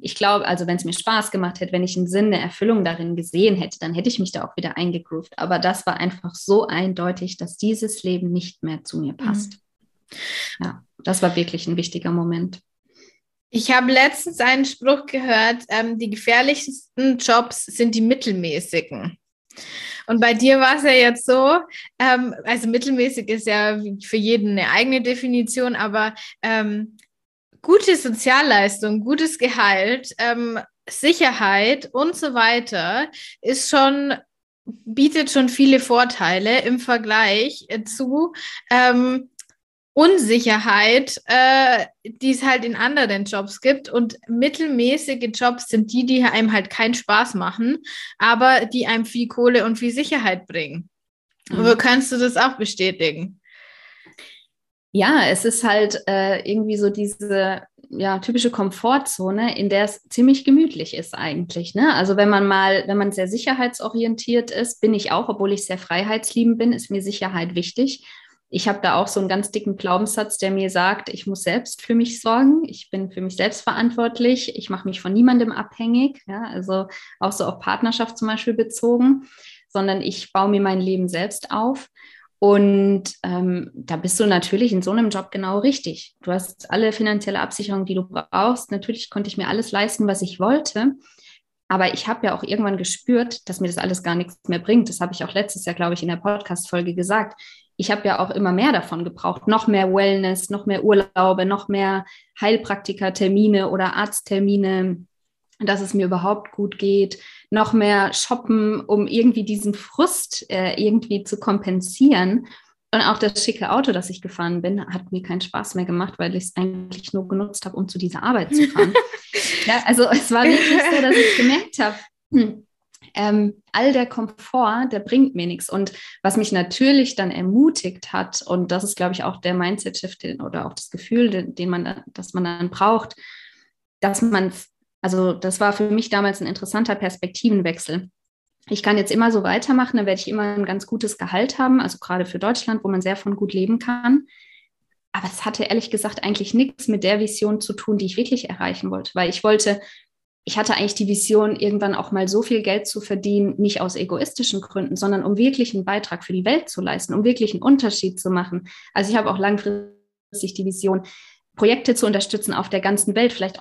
ich glaube, also wenn es mir Spaß gemacht hätte, wenn ich einen Sinn, eine Erfüllung darin gesehen hätte, dann hätte ich mich da auch wieder eingegroovt. Aber das war einfach so eindeutig, dass dieses Leben nicht mehr zu mir passt. Mhm. Ja, das war wirklich ein wichtiger Moment. Ich habe letztens einen Spruch gehört, ähm, die gefährlichsten Jobs sind die mittelmäßigen. Und bei dir war es ja jetzt so, ähm, also mittelmäßig ist ja für jeden eine eigene Definition, aber ähm, gute Sozialleistung, gutes Gehalt, ähm, Sicherheit und so weiter ist schon bietet schon viele Vorteile im Vergleich zu ähm, Unsicherheit, äh, die es halt in anderen Jobs gibt. Und mittelmäßige Jobs sind die, die einem halt keinen Spaß machen, aber die einem viel Kohle und viel Sicherheit bringen. Mhm. Kannst du das auch bestätigen? Ja, es ist halt äh, irgendwie so diese ja, typische Komfortzone, in der es ziemlich gemütlich ist eigentlich. Ne? Also wenn man mal, wenn man sehr sicherheitsorientiert ist, bin ich auch, obwohl ich sehr freiheitsliebend bin, ist mir Sicherheit wichtig. Ich habe da auch so einen ganz dicken Glaubenssatz, der mir sagt, ich muss selbst für mich sorgen, ich bin für mich selbst verantwortlich, ich mache mich von niemandem abhängig, ja? also auch so auf Partnerschaft zum Beispiel bezogen, sondern ich baue mir mein Leben selbst auf. Und ähm, da bist du natürlich in so einem Job genau richtig. Du hast alle finanzielle Absicherung, die du brauchst. Natürlich konnte ich mir alles leisten, was ich wollte. Aber ich habe ja auch irgendwann gespürt, dass mir das alles gar nichts mehr bringt. Das habe ich auch letztes Jahr, glaube ich, in der Podcast-Folge gesagt. Ich habe ja auch immer mehr davon gebraucht. Noch mehr Wellness, noch mehr Urlaube, noch mehr Heilpraktiker-Termine oder Arzttermine, dass es mir überhaupt gut geht noch mehr shoppen, um irgendwie diesen Frust äh, irgendwie zu kompensieren. Und auch das schicke Auto, das ich gefahren bin, hat mir keinen Spaß mehr gemacht, weil ich es eigentlich nur genutzt habe, um zu dieser Arbeit zu fahren. ja, also es war wirklich so, dass ich gemerkt habe, hm, ähm, all der Komfort, der bringt mir nichts. Und was mich natürlich dann ermutigt hat, und das ist, glaube ich, auch der Mindset-Shift oder auch das Gefühl, den, den man, das man dann braucht, dass man also das war für mich damals ein interessanter Perspektivenwechsel. Ich kann jetzt immer so weitermachen, dann werde ich immer ein ganz gutes Gehalt haben, also gerade für Deutschland, wo man sehr von gut leben kann. Aber es hatte ehrlich gesagt eigentlich nichts mit der Vision zu tun, die ich wirklich erreichen wollte, weil ich wollte, ich hatte eigentlich die Vision, irgendwann auch mal so viel Geld zu verdienen, nicht aus egoistischen Gründen, sondern um wirklich einen Beitrag für die Welt zu leisten, um wirklich einen Unterschied zu machen. Also ich habe auch langfristig die Vision, Projekte zu unterstützen auf der ganzen Welt, vielleicht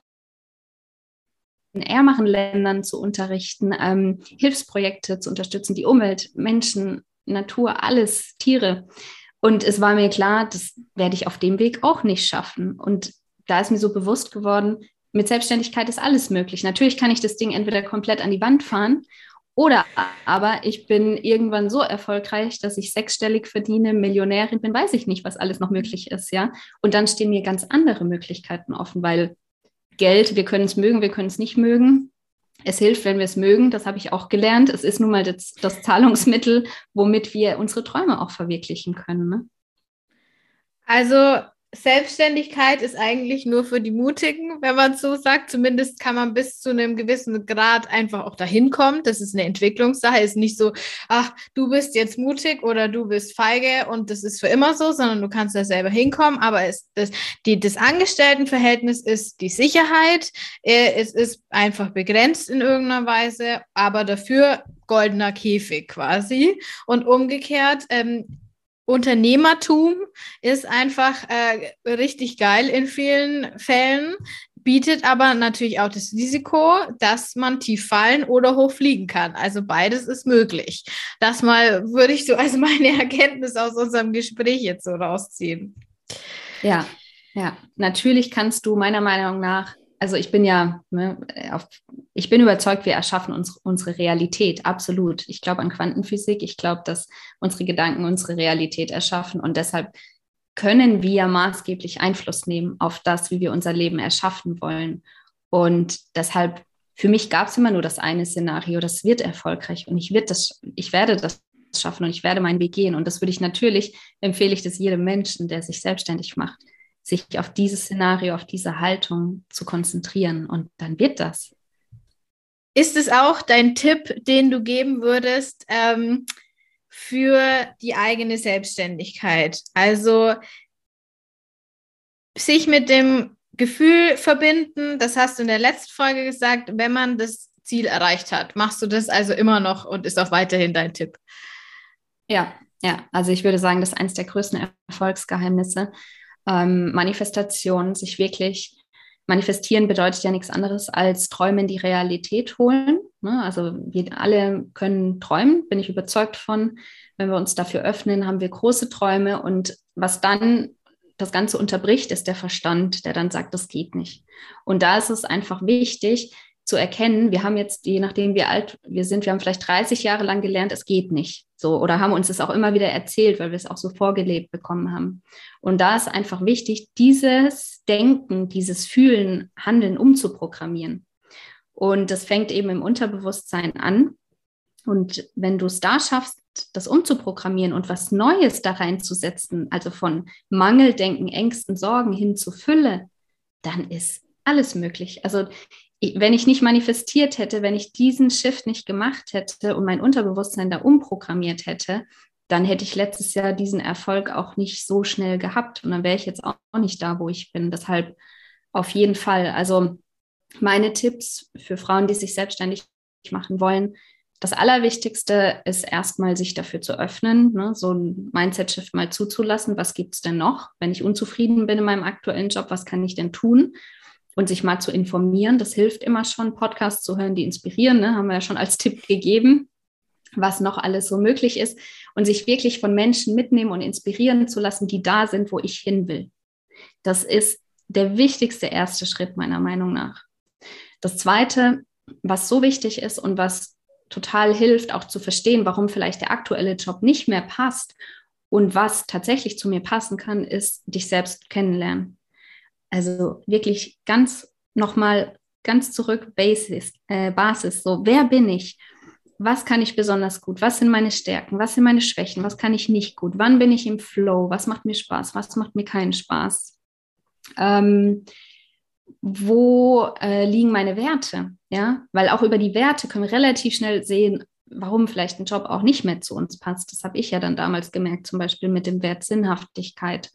in ärmeren Ländern zu unterrichten, ähm, Hilfsprojekte zu unterstützen, die Umwelt, Menschen, Natur, alles, Tiere. Und es war mir klar, das werde ich auf dem Weg auch nicht schaffen. Und da ist mir so bewusst geworden, mit Selbstständigkeit ist alles möglich. Natürlich kann ich das Ding entweder komplett an die Wand fahren oder aber ich bin irgendwann so erfolgreich, dass ich sechsstellig verdiene, Millionärin bin, weiß ich nicht, was alles noch möglich ist, ja. Und dann stehen mir ganz andere Möglichkeiten offen, weil Geld, wir können es mögen, wir können es nicht mögen. Es hilft, wenn wir es mögen, das habe ich auch gelernt. Es ist nun mal das, das Zahlungsmittel, womit wir unsere Träume auch verwirklichen können. Ne? Also Selbstständigkeit ist eigentlich nur für die Mutigen, wenn man so sagt. Zumindest kann man bis zu einem gewissen Grad einfach auch dahin kommen. Das ist eine Entwicklungssache. Ist nicht so, ach, du bist jetzt mutig oder du bist feige und das ist für immer so, sondern du kannst da selber hinkommen. Aber es, das, die, das Angestelltenverhältnis ist die Sicherheit. Äh, es ist einfach begrenzt in irgendeiner Weise, aber dafür goldener Käfig quasi. Und umgekehrt, ähm, Unternehmertum ist einfach äh, richtig geil in vielen Fällen, bietet aber natürlich auch das Risiko, dass man tief fallen oder hoch fliegen kann. Also beides ist möglich. Das mal würde ich so als meine Erkenntnis aus unserem Gespräch jetzt so rausziehen. Ja, ja, natürlich kannst du meiner Meinung nach also ich bin ja, ne, auf, ich bin überzeugt, wir erschaffen uns, unsere Realität, absolut. Ich glaube an Quantenphysik, ich glaube, dass unsere Gedanken unsere Realität erschaffen und deshalb können wir maßgeblich Einfluss nehmen auf das, wie wir unser Leben erschaffen wollen. Und deshalb, für mich gab es immer nur das eine Szenario, das wird erfolgreich und ich, wird das, ich werde das schaffen und ich werde meinen Weg gehen. Und das würde ich natürlich, empfehle ich das jedem Menschen, der sich selbstständig macht sich auf dieses Szenario, auf diese Haltung zu konzentrieren. Und dann wird das. Ist es auch dein Tipp, den du geben würdest ähm, für die eigene Selbstständigkeit? Also sich mit dem Gefühl verbinden, das hast du in der letzten Folge gesagt, wenn man das Ziel erreicht hat. Machst du das also immer noch und ist auch weiterhin dein Tipp? Ja, ja, also ich würde sagen, das ist eines der größten Erfolgsgeheimnisse ähm, Manifestation, sich wirklich manifestieren bedeutet ja nichts anderes als Träume in die Realität holen. Ne? Also wir alle können träumen, bin ich überzeugt von. Wenn wir uns dafür öffnen, haben wir große Träume und was dann das Ganze unterbricht, ist der Verstand, der dann sagt, das geht nicht. Und da ist es einfach wichtig, zu erkennen, wir haben jetzt, je nachdem wie alt wir sind, wir haben vielleicht 30 Jahre lang gelernt, es geht nicht. So, oder haben uns das auch immer wieder erzählt, weil wir es auch so vorgelebt bekommen haben. Und da ist einfach wichtig, dieses Denken, dieses Fühlen, Handeln umzuprogrammieren. Und das fängt eben im Unterbewusstsein an. Und wenn du es da schaffst, das umzuprogrammieren und was Neues da reinzusetzen, also von Mangeldenken, Ängsten, Sorgen hin zu Fülle, dann ist alles möglich. Also wenn ich nicht manifestiert hätte, wenn ich diesen Shift nicht gemacht hätte und mein Unterbewusstsein da umprogrammiert hätte, dann hätte ich letztes Jahr diesen Erfolg auch nicht so schnell gehabt und dann wäre ich jetzt auch nicht da, wo ich bin. Deshalb auf jeden Fall. Also meine Tipps für Frauen, die sich selbstständig machen wollen, das Allerwichtigste ist erstmal, sich dafür zu öffnen, ne? so ein Mindset-Shift mal zuzulassen. Was gibt es denn noch? Wenn ich unzufrieden bin in meinem aktuellen Job, was kann ich denn tun? Und sich mal zu informieren. Das hilft immer schon, Podcasts zu hören, die inspirieren, ne? haben wir ja schon als Tipp gegeben, was noch alles so möglich ist und sich wirklich von Menschen mitnehmen und inspirieren zu lassen, die da sind, wo ich hin will. Das ist der wichtigste erste Schritt meiner Meinung nach. Das zweite, was so wichtig ist und was total hilft, auch zu verstehen, warum vielleicht der aktuelle Job nicht mehr passt und was tatsächlich zu mir passen kann, ist dich selbst kennenlernen. Also wirklich ganz nochmal ganz zurück, Basis, äh, Basis. So, wer bin ich? Was kann ich besonders gut? Was sind meine Stärken? Was sind meine Schwächen? Was kann ich nicht gut? Wann bin ich im Flow? Was macht mir Spaß? Was macht mir keinen Spaß? Ähm, wo äh, liegen meine Werte? Ja, weil auch über die Werte können wir relativ schnell sehen, warum vielleicht ein Job auch nicht mehr zu uns passt. Das habe ich ja dann damals gemerkt, zum Beispiel mit dem Wert Sinnhaftigkeit.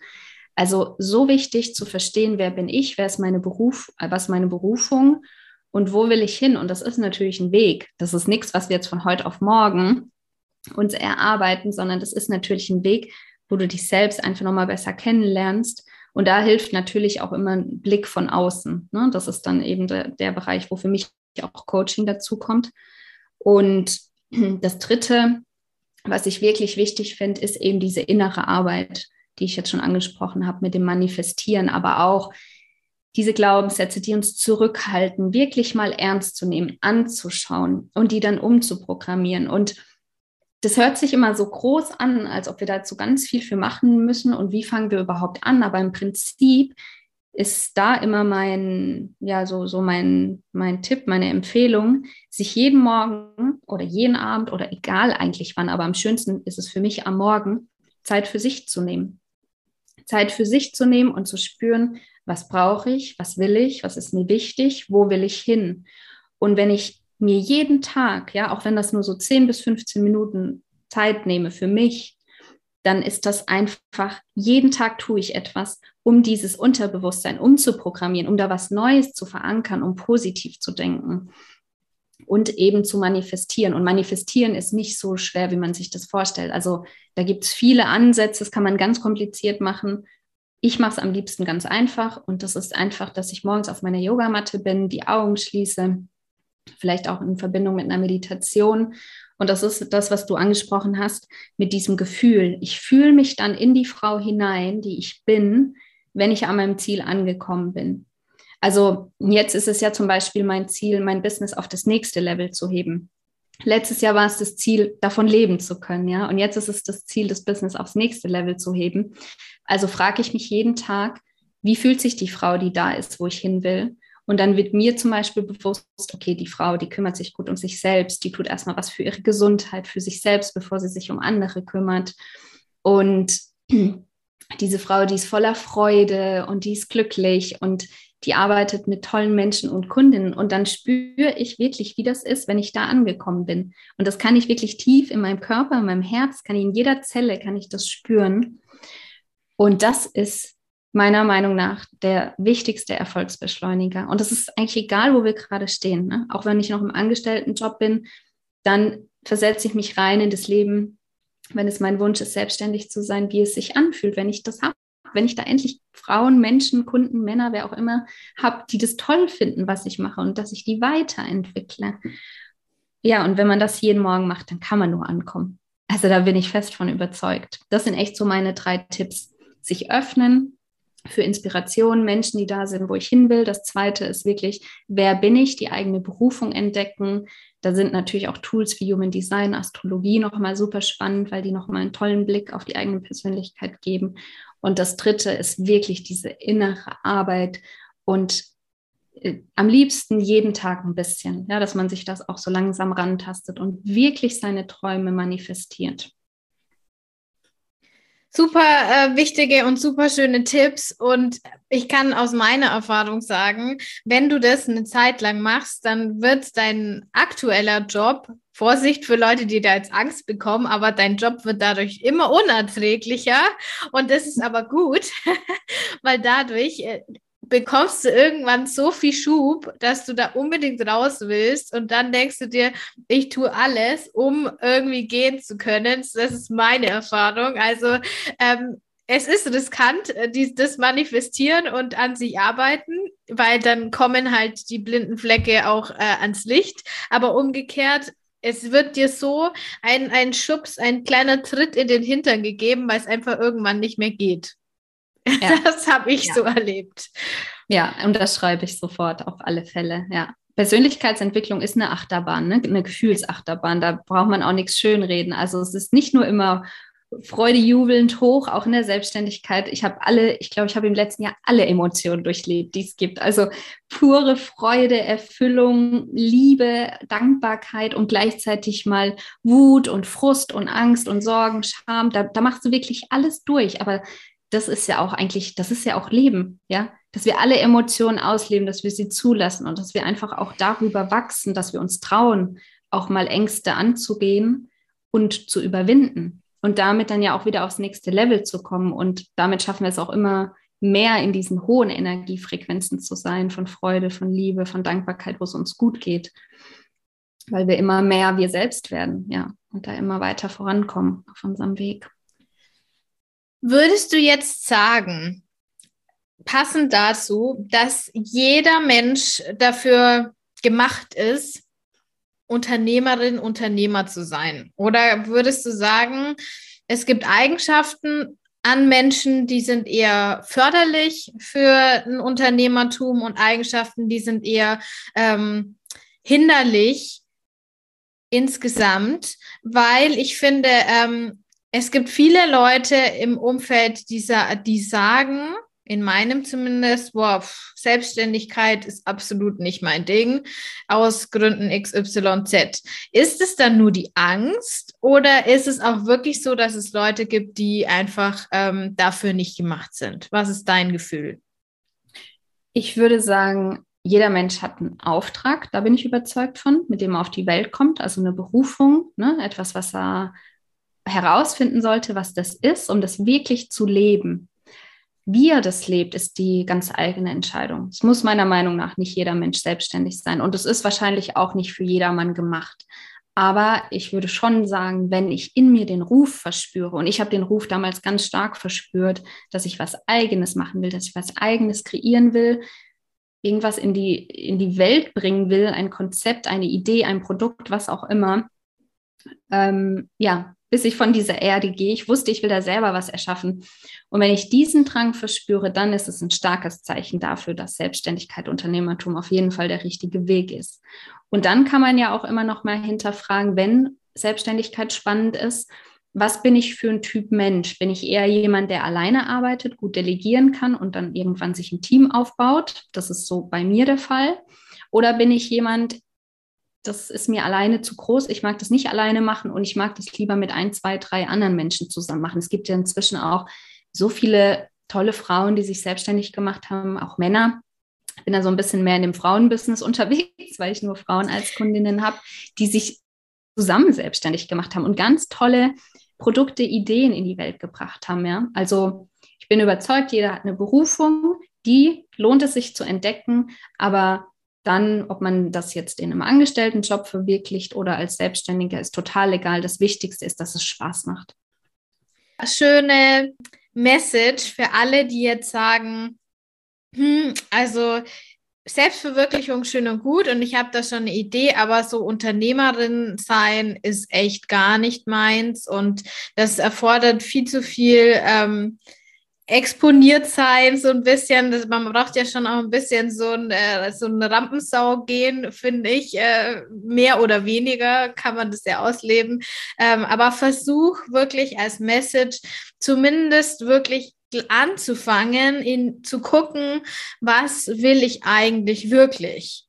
Also so wichtig zu verstehen, wer bin ich, wer ist meine Beruf, äh, was meine Berufung und wo will ich hin? Und das ist natürlich ein Weg. Das ist nichts, was wir jetzt von heute auf morgen uns erarbeiten, sondern das ist natürlich ein Weg, wo du dich selbst einfach nochmal besser kennenlernst. Und da hilft natürlich auch immer ein Blick von außen. Ne? Das ist dann eben der, der Bereich, wo für mich auch Coaching dazu kommt. Und das Dritte, was ich wirklich wichtig finde, ist eben diese innere Arbeit die ich jetzt schon angesprochen habe, mit dem Manifestieren, aber auch diese Glaubenssätze, die uns zurückhalten, wirklich mal ernst zu nehmen, anzuschauen und die dann umzuprogrammieren. Und das hört sich immer so groß an, als ob wir dazu ganz viel für machen müssen und wie fangen wir überhaupt an. Aber im Prinzip ist da immer mein, ja, so, so mein, mein Tipp, meine Empfehlung, sich jeden Morgen oder jeden Abend oder egal eigentlich wann, aber am schönsten ist es für mich am Morgen, Zeit für sich zu nehmen Zeit für sich zu nehmen und zu spüren, was brauche ich, was will ich, was ist mir wichtig, wo will ich hin. Und wenn ich mir jeden Tag, ja, auch wenn das nur so 10 bis 15 Minuten Zeit nehme für mich, dann ist das einfach, jeden Tag tue ich etwas, um dieses Unterbewusstsein umzuprogrammieren, um da was Neues zu verankern, um positiv zu denken und eben zu manifestieren. Und manifestieren ist nicht so schwer, wie man sich das vorstellt. Also da gibt es viele Ansätze, das kann man ganz kompliziert machen. Ich mache es am liebsten ganz einfach und das ist einfach, dass ich morgens auf meiner Yogamatte bin, die Augen schließe, vielleicht auch in Verbindung mit einer Meditation. Und das ist das, was du angesprochen hast, mit diesem Gefühl. Ich fühle mich dann in die Frau hinein, die ich bin, wenn ich an meinem Ziel angekommen bin. Also jetzt ist es ja zum Beispiel mein Ziel, mein Business auf das nächste Level zu heben. Letztes Jahr war es das Ziel, davon leben zu können, ja. Und jetzt ist es das Ziel, das Business aufs nächste Level zu heben. Also frage ich mich jeden Tag, wie fühlt sich die Frau, die da ist, wo ich hin will? Und dann wird mir zum Beispiel bewusst, okay, die Frau, die kümmert sich gut um sich selbst, die tut erstmal was für ihre Gesundheit, für sich selbst, bevor sie sich um andere kümmert. Und diese Frau, die ist voller Freude und die ist glücklich und die arbeitet mit tollen Menschen und Kundinnen. Und dann spüre ich wirklich, wie das ist, wenn ich da angekommen bin. Und das kann ich wirklich tief in meinem Körper, in meinem Herz, kann ich in jeder Zelle, kann ich das spüren. Und das ist meiner Meinung nach der wichtigste Erfolgsbeschleuniger. Und das ist eigentlich egal, wo wir gerade stehen. Ne? Auch wenn ich noch im Angestelltenjob bin, dann versetze ich mich rein in das Leben, wenn es mein Wunsch ist, selbstständig zu sein, wie es sich anfühlt, wenn ich das habe. Wenn ich da endlich Frauen, Menschen, Kunden, Männer, wer auch immer habe, die das toll finden, was ich mache und dass ich die weiterentwickle. Ja, und wenn man das jeden Morgen macht, dann kann man nur ankommen. Also da bin ich fest von überzeugt. Das sind echt so meine drei Tipps. Sich öffnen, für Inspiration, Menschen, die da sind, wo ich hin will. Das zweite ist wirklich, wer bin ich, die eigene Berufung entdecken. Da sind natürlich auch Tools wie Human Design, Astrologie nochmal super spannend, weil die nochmal einen tollen Blick auf die eigene Persönlichkeit geben. Und das dritte ist wirklich diese innere Arbeit und äh, am liebsten jeden Tag ein bisschen, ja, dass man sich das auch so langsam rantastet und wirklich seine Träume manifestiert. Super äh, wichtige und super schöne Tipps. Und ich kann aus meiner Erfahrung sagen, wenn du das eine Zeit lang machst, dann wird dein aktueller Job, Vorsicht für Leute, die da jetzt Angst bekommen, aber dein Job wird dadurch immer unerträglicher. Und das ist aber gut, weil dadurch äh, bekommst du irgendwann so viel Schub, dass du da unbedingt raus willst und dann denkst du dir, ich tue alles, um irgendwie gehen zu können. Das ist meine Erfahrung. Also ähm, es ist riskant, äh, die, das manifestieren und an sich arbeiten, weil dann kommen halt die blinden Flecke auch äh, ans Licht. Aber umgekehrt, es wird dir so ein, ein Schubs, ein kleiner Tritt in den Hintern gegeben, weil es einfach irgendwann nicht mehr geht. Ja. Das habe ich ja. so erlebt. Ja, und das schreibe ich sofort auf alle Fälle, ja. Persönlichkeitsentwicklung ist eine Achterbahn, ne? eine Gefühlsachterbahn. Da braucht man auch nichts schönreden. Also es ist nicht nur immer Freude jubelnd hoch, auch in der Selbstständigkeit. Ich habe alle, ich glaube, ich habe im letzten Jahr alle Emotionen durchlebt, die es gibt. Also pure Freude, Erfüllung, Liebe, Dankbarkeit und gleichzeitig mal Wut und Frust und Angst und Sorgen, Scham. Da, da machst du wirklich alles durch. Aber das ist ja auch eigentlich, das ist ja auch Leben, ja, dass wir alle Emotionen ausleben, dass wir sie zulassen und dass wir einfach auch darüber wachsen, dass wir uns trauen, auch mal Ängste anzugehen und zu überwinden und damit dann ja auch wieder aufs nächste Level zu kommen. Und damit schaffen wir es auch immer mehr in diesen hohen Energiefrequenzen zu sein, von Freude, von Liebe, von Dankbarkeit, wo es uns gut geht, weil wir immer mehr wir selbst werden, ja, und da immer weiter vorankommen auf unserem Weg. Würdest du jetzt sagen, passend dazu, dass jeder Mensch dafür gemacht ist, Unternehmerin, Unternehmer zu sein? Oder würdest du sagen, es gibt Eigenschaften an Menschen, die sind eher förderlich für ein Unternehmertum und Eigenschaften, die sind eher ähm, hinderlich insgesamt, weil ich finde, ähm, es gibt viele Leute im Umfeld, die, die sagen, in meinem zumindest, boah, Selbstständigkeit ist absolut nicht mein Ding, aus Gründen XYZ. Ist es dann nur die Angst oder ist es auch wirklich so, dass es Leute gibt, die einfach ähm, dafür nicht gemacht sind? Was ist dein Gefühl? Ich würde sagen, jeder Mensch hat einen Auftrag, da bin ich überzeugt von, mit dem er auf die Welt kommt, also eine Berufung, ne? etwas, was er herausfinden sollte, was das ist, um das wirklich zu leben. Wie er das lebt, ist die ganz eigene Entscheidung. Es muss meiner Meinung nach nicht jeder Mensch selbstständig sein und es ist wahrscheinlich auch nicht für jedermann gemacht. Aber ich würde schon sagen, wenn ich in mir den Ruf verspüre, und ich habe den Ruf damals ganz stark verspürt, dass ich was eigenes machen will, dass ich was eigenes kreieren will, irgendwas in die, in die Welt bringen will, ein Konzept, eine Idee, ein Produkt, was auch immer, ähm, ja, bis ich von dieser Erde gehe. Ich wusste, ich will da selber was erschaffen. Und wenn ich diesen Drang verspüre, dann ist es ein starkes Zeichen dafür, dass Selbstständigkeit, Unternehmertum auf jeden Fall der richtige Weg ist. Und dann kann man ja auch immer noch mal hinterfragen, wenn Selbstständigkeit spannend ist, was bin ich für ein Typ Mensch? Bin ich eher jemand, der alleine arbeitet, gut delegieren kann und dann irgendwann sich ein Team aufbaut? Das ist so bei mir der Fall. Oder bin ich jemand, das ist mir alleine zu groß. Ich mag das nicht alleine machen und ich mag das lieber mit ein, zwei, drei anderen Menschen zusammen machen. Es gibt ja inzwischen auch so viele tolle Frauen, die sich selbstständig gemacht haben, auch Männer. Ich bin da so ein bisschen mehr in dem Frauenbusiness unterwegs, weil ich nur Frauen als Kundinnen habe, die sich zusammen selbstständig gemacht haben und ganz tolle Produkte, Ideen in die Welt gebracht haben. Ja? Also ich bin überzeugt, jeder hat eine Berufung, die lohnt es sich zu entdecken, aber dann, ob man das jetzt in einem Angestelltenjob verwirklicht oder als Selbstständiger, ist total egal. Das Wichtigste ist, dass es Spaß macht. Schöne Message für alle, die jetzt sagen, hm, also Selbstverwirklichung schön und gut und ich habe da schon eine Idee, aber so Unternehmerin sein ist echt gar nicht meins und das erfordert viel zu viel ähm, exponiert sein, so ein bisschen. Das, man braucht ja schon auch ein bisschen so ein, äh, so ein Rampensau gehen, finde ich. Äh, mehr oder weniger kann man das ja ausleben. Ähm, aber versuch wirklich als Message zumindest wirklich anzufangen, in, zu gucken, was will ich eigentlich wirklich.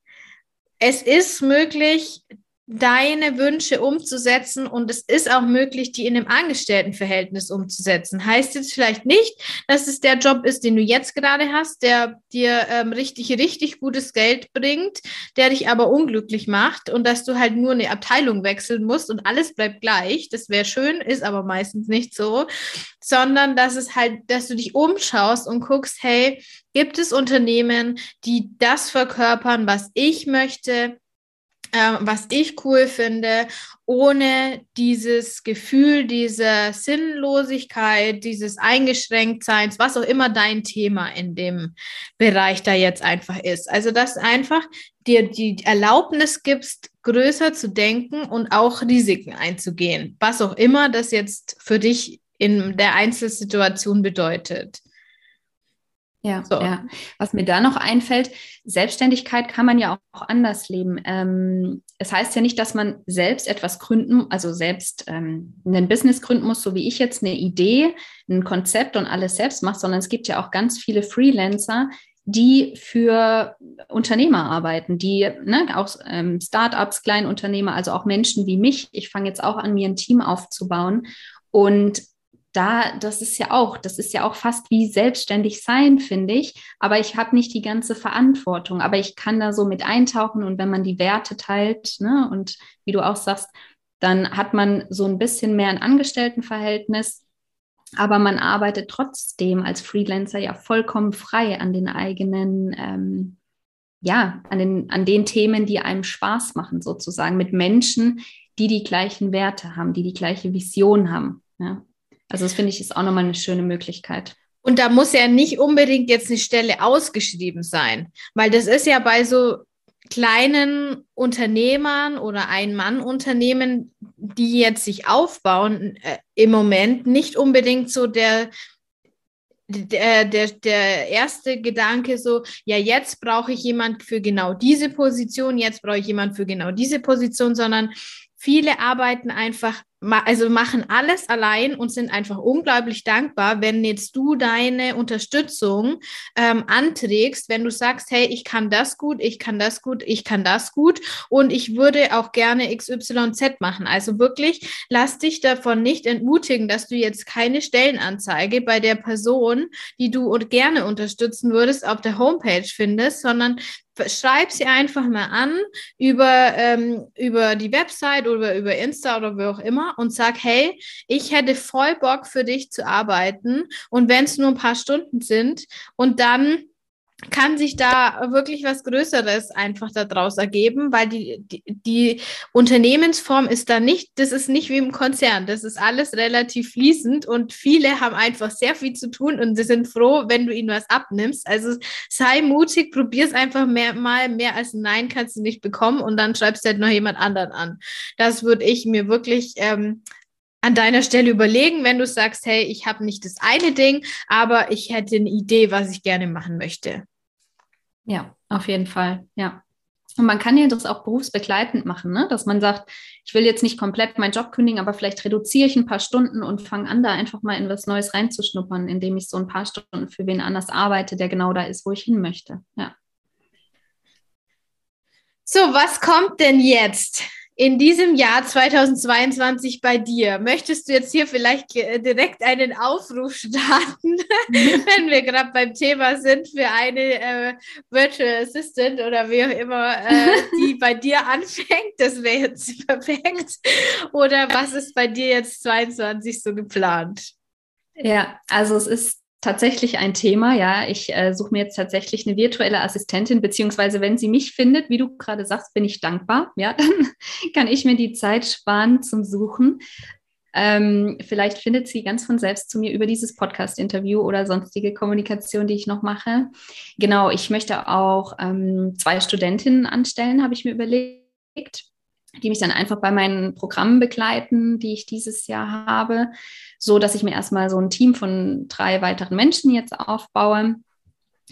Es ist möglich, deine Wünsche umzusetzen und es ist auch möglich, die in einem Angestelltenverhältnis umzusetzen. Heißt jetzt vielleicht nicht, dass es der Job ist, den du jetzt gerade hast, der dir ähm, richtig, richtig gutes Geld bringt, der dich aber unglücklich macht und dass du halt nur eine Abteilung wechseln musst und alles bleibt gleich. Das wäre schön, ist aber meistens nicht so, sondern dass es halt, dass du dich umschaust und guckst, hey, gibt es Unternehmen, die das verkörpern, was ich möchte? Ähm, was ich cool finde, ohne dieses Gefühl dieser Sinnlosigkeit, dieses Eingeschränktseins, was auch immer dein Thema in dem Bereich da jetzt einfach ist. Also, dass einfach dir die Erlaubnis gibst, größer zu denken und auch Risiken einzugehen, was auch immer das jetzt für dich in der Einzelsituation bedeutet. Ja, so. ja. Was mir da noch einfällt, Selbstständigkeit kann man ja auch anders leben. Ähm, es heißt ja nicht, dass man selbst etwas gründen, also selbst ähm, ein Business gründen muss, so wie ich jetzt eine Idee, ein Konzept und alles selbst macht, sondern es gibt ja auch ganz viele Freelancer, die für Unternehmer arbeiten, die ne, auch ähm, Startups, Kleinunternehmer, also auch Menschen wie mich. Ich fange jetzt auch an, mir ein Team aufzubauen. Und da, das ist ja auch, das ist ja auch fast wie selbstständig sein, finde ich. Aber ich habe nicht die ganze Verantwortung. Aber ich kann da so mit eintauchen und wenn man die Werte teilt, ne, und wie du auch sagst, dann hat man so ein bisschen mehr ein Angestelltenverhältnis. Aber man arbeitet trotzdem als Freelancer ja vollkommen frei an den eigenen, ähm, ja, an den, an den Themen, die einem Spaß machen, sozusagen, mit Menschen, die die gleichen Werte haben, die die gleiche Vision haben. Ja. Also das finde ich ist auch nochmal eine schöne Möglichkeit. Und da muss ja nicht unbedingt jetzt eine Stelle ausgeschrieben sein, weil das ist ja bei so kleinen Unternehmern oder Ein-Mann-Unternehmen, die jetzt sich aufbauen, äh, im Moment nicht unbedingt so der, der, der, der erste Gedanke so, ja, jetzt brauche ich jemand für genau diese Position, jetzt brauche ich jemand für genau diese Position, sondern viele arbeiten einfach also machen alles allein und sind einfach unglaublich dankbar, wenn jetzt du deine Unterstützung ähm, anträgst, wenn du sagst, hey, ich kann das gut, ich kann das gut, ich kann das gut und ich würde auch gerne XYZ machen. Also wirklich, lass dich davon nicht entmutigen, dass du jetzt keine Stellenanzeige bei der Person, die du gerne unterstützen würdest, auf der Homepage findest, sondern schreib sie einfach mal an über, ähm, über die Website oder über Insta oder wie auch immer und sag, hey, ich hätte voll Bock für dich zu arbeiten. Und wenn es nur ein paar Stunden sind und dann kann sich da wirklich was Größeres einfach daraus ergeben, weil die, die, die, Unternehmensform ist da nicht, das ist nicht wie im Konzern, das ist alles relativ fließend und viele haben einfach sehr viel zu tun und sie sind froh, wenn du ihnen was abnimmst. Also sei mutig, probier es einfach mehr, mal, mehr als ein Nein kannst du nicht bekommen und dann schreibst du halt noch jemand anderen an. Das würde ich mir wirklich ähm, an deiner Stelle überlegen, wenn du sagst, hey, ich habe nicht das eine Ding, aber ich hätte eine Idee, was ich gerne machen möchte. Ja, auf jeden Fall, ja. Und man kann ja das auch berufsbegleitend machen, ne? dass man sagt, ich will jetzt nicht komplett meinen Job kündigen, aber vielleicht reduziere ich ein paar Stunden und fange an, da einfach mal in was Neues reinzuschnuppern, indem ich so ein paar Stunden für wen anders arbeite, der genau da ist, wo ich hin möchte. Ja. So, was kommt denn jetzt? In diesem Jahr 2022 bei dir? Möchtest du jetzt hier vielleicht direkt einen Aufruf starten, wenn wir gerade beim Thema sind, für eine äh, Virtual Assistant oder wie auch immer, äh, die bei dir anfängt? Das wäre jetzt perfekt. Oder was ist bei dir jetzt 22 so geplant? Ja, also es ist tatsächlich ein Thema. Ja, ich äh, suche mir jetzt tatsächlich eine virtuelle Assistentin, beziehungsweise wenn sie mich findet, wie du gerade sagst, bin ich dankbar. Ja, dann kann ich mir die Zeit sparen zum Suchen. Ähm, vielleicht findet sie ganz von selbst zu mir über dieses Podcast-Interview oder sonstige Kommunikation, die ich noch mache. Genau, ich möchte auch ähm, zwei Studentinnen anstellen, habe ich mir überlegt die mich dann einfach bei meinen Programmen begleiten, die ich dieses Jahr habe, so dass ich mir erstmal so ein Team von drei weiteren Menschen jetzt aufbaue.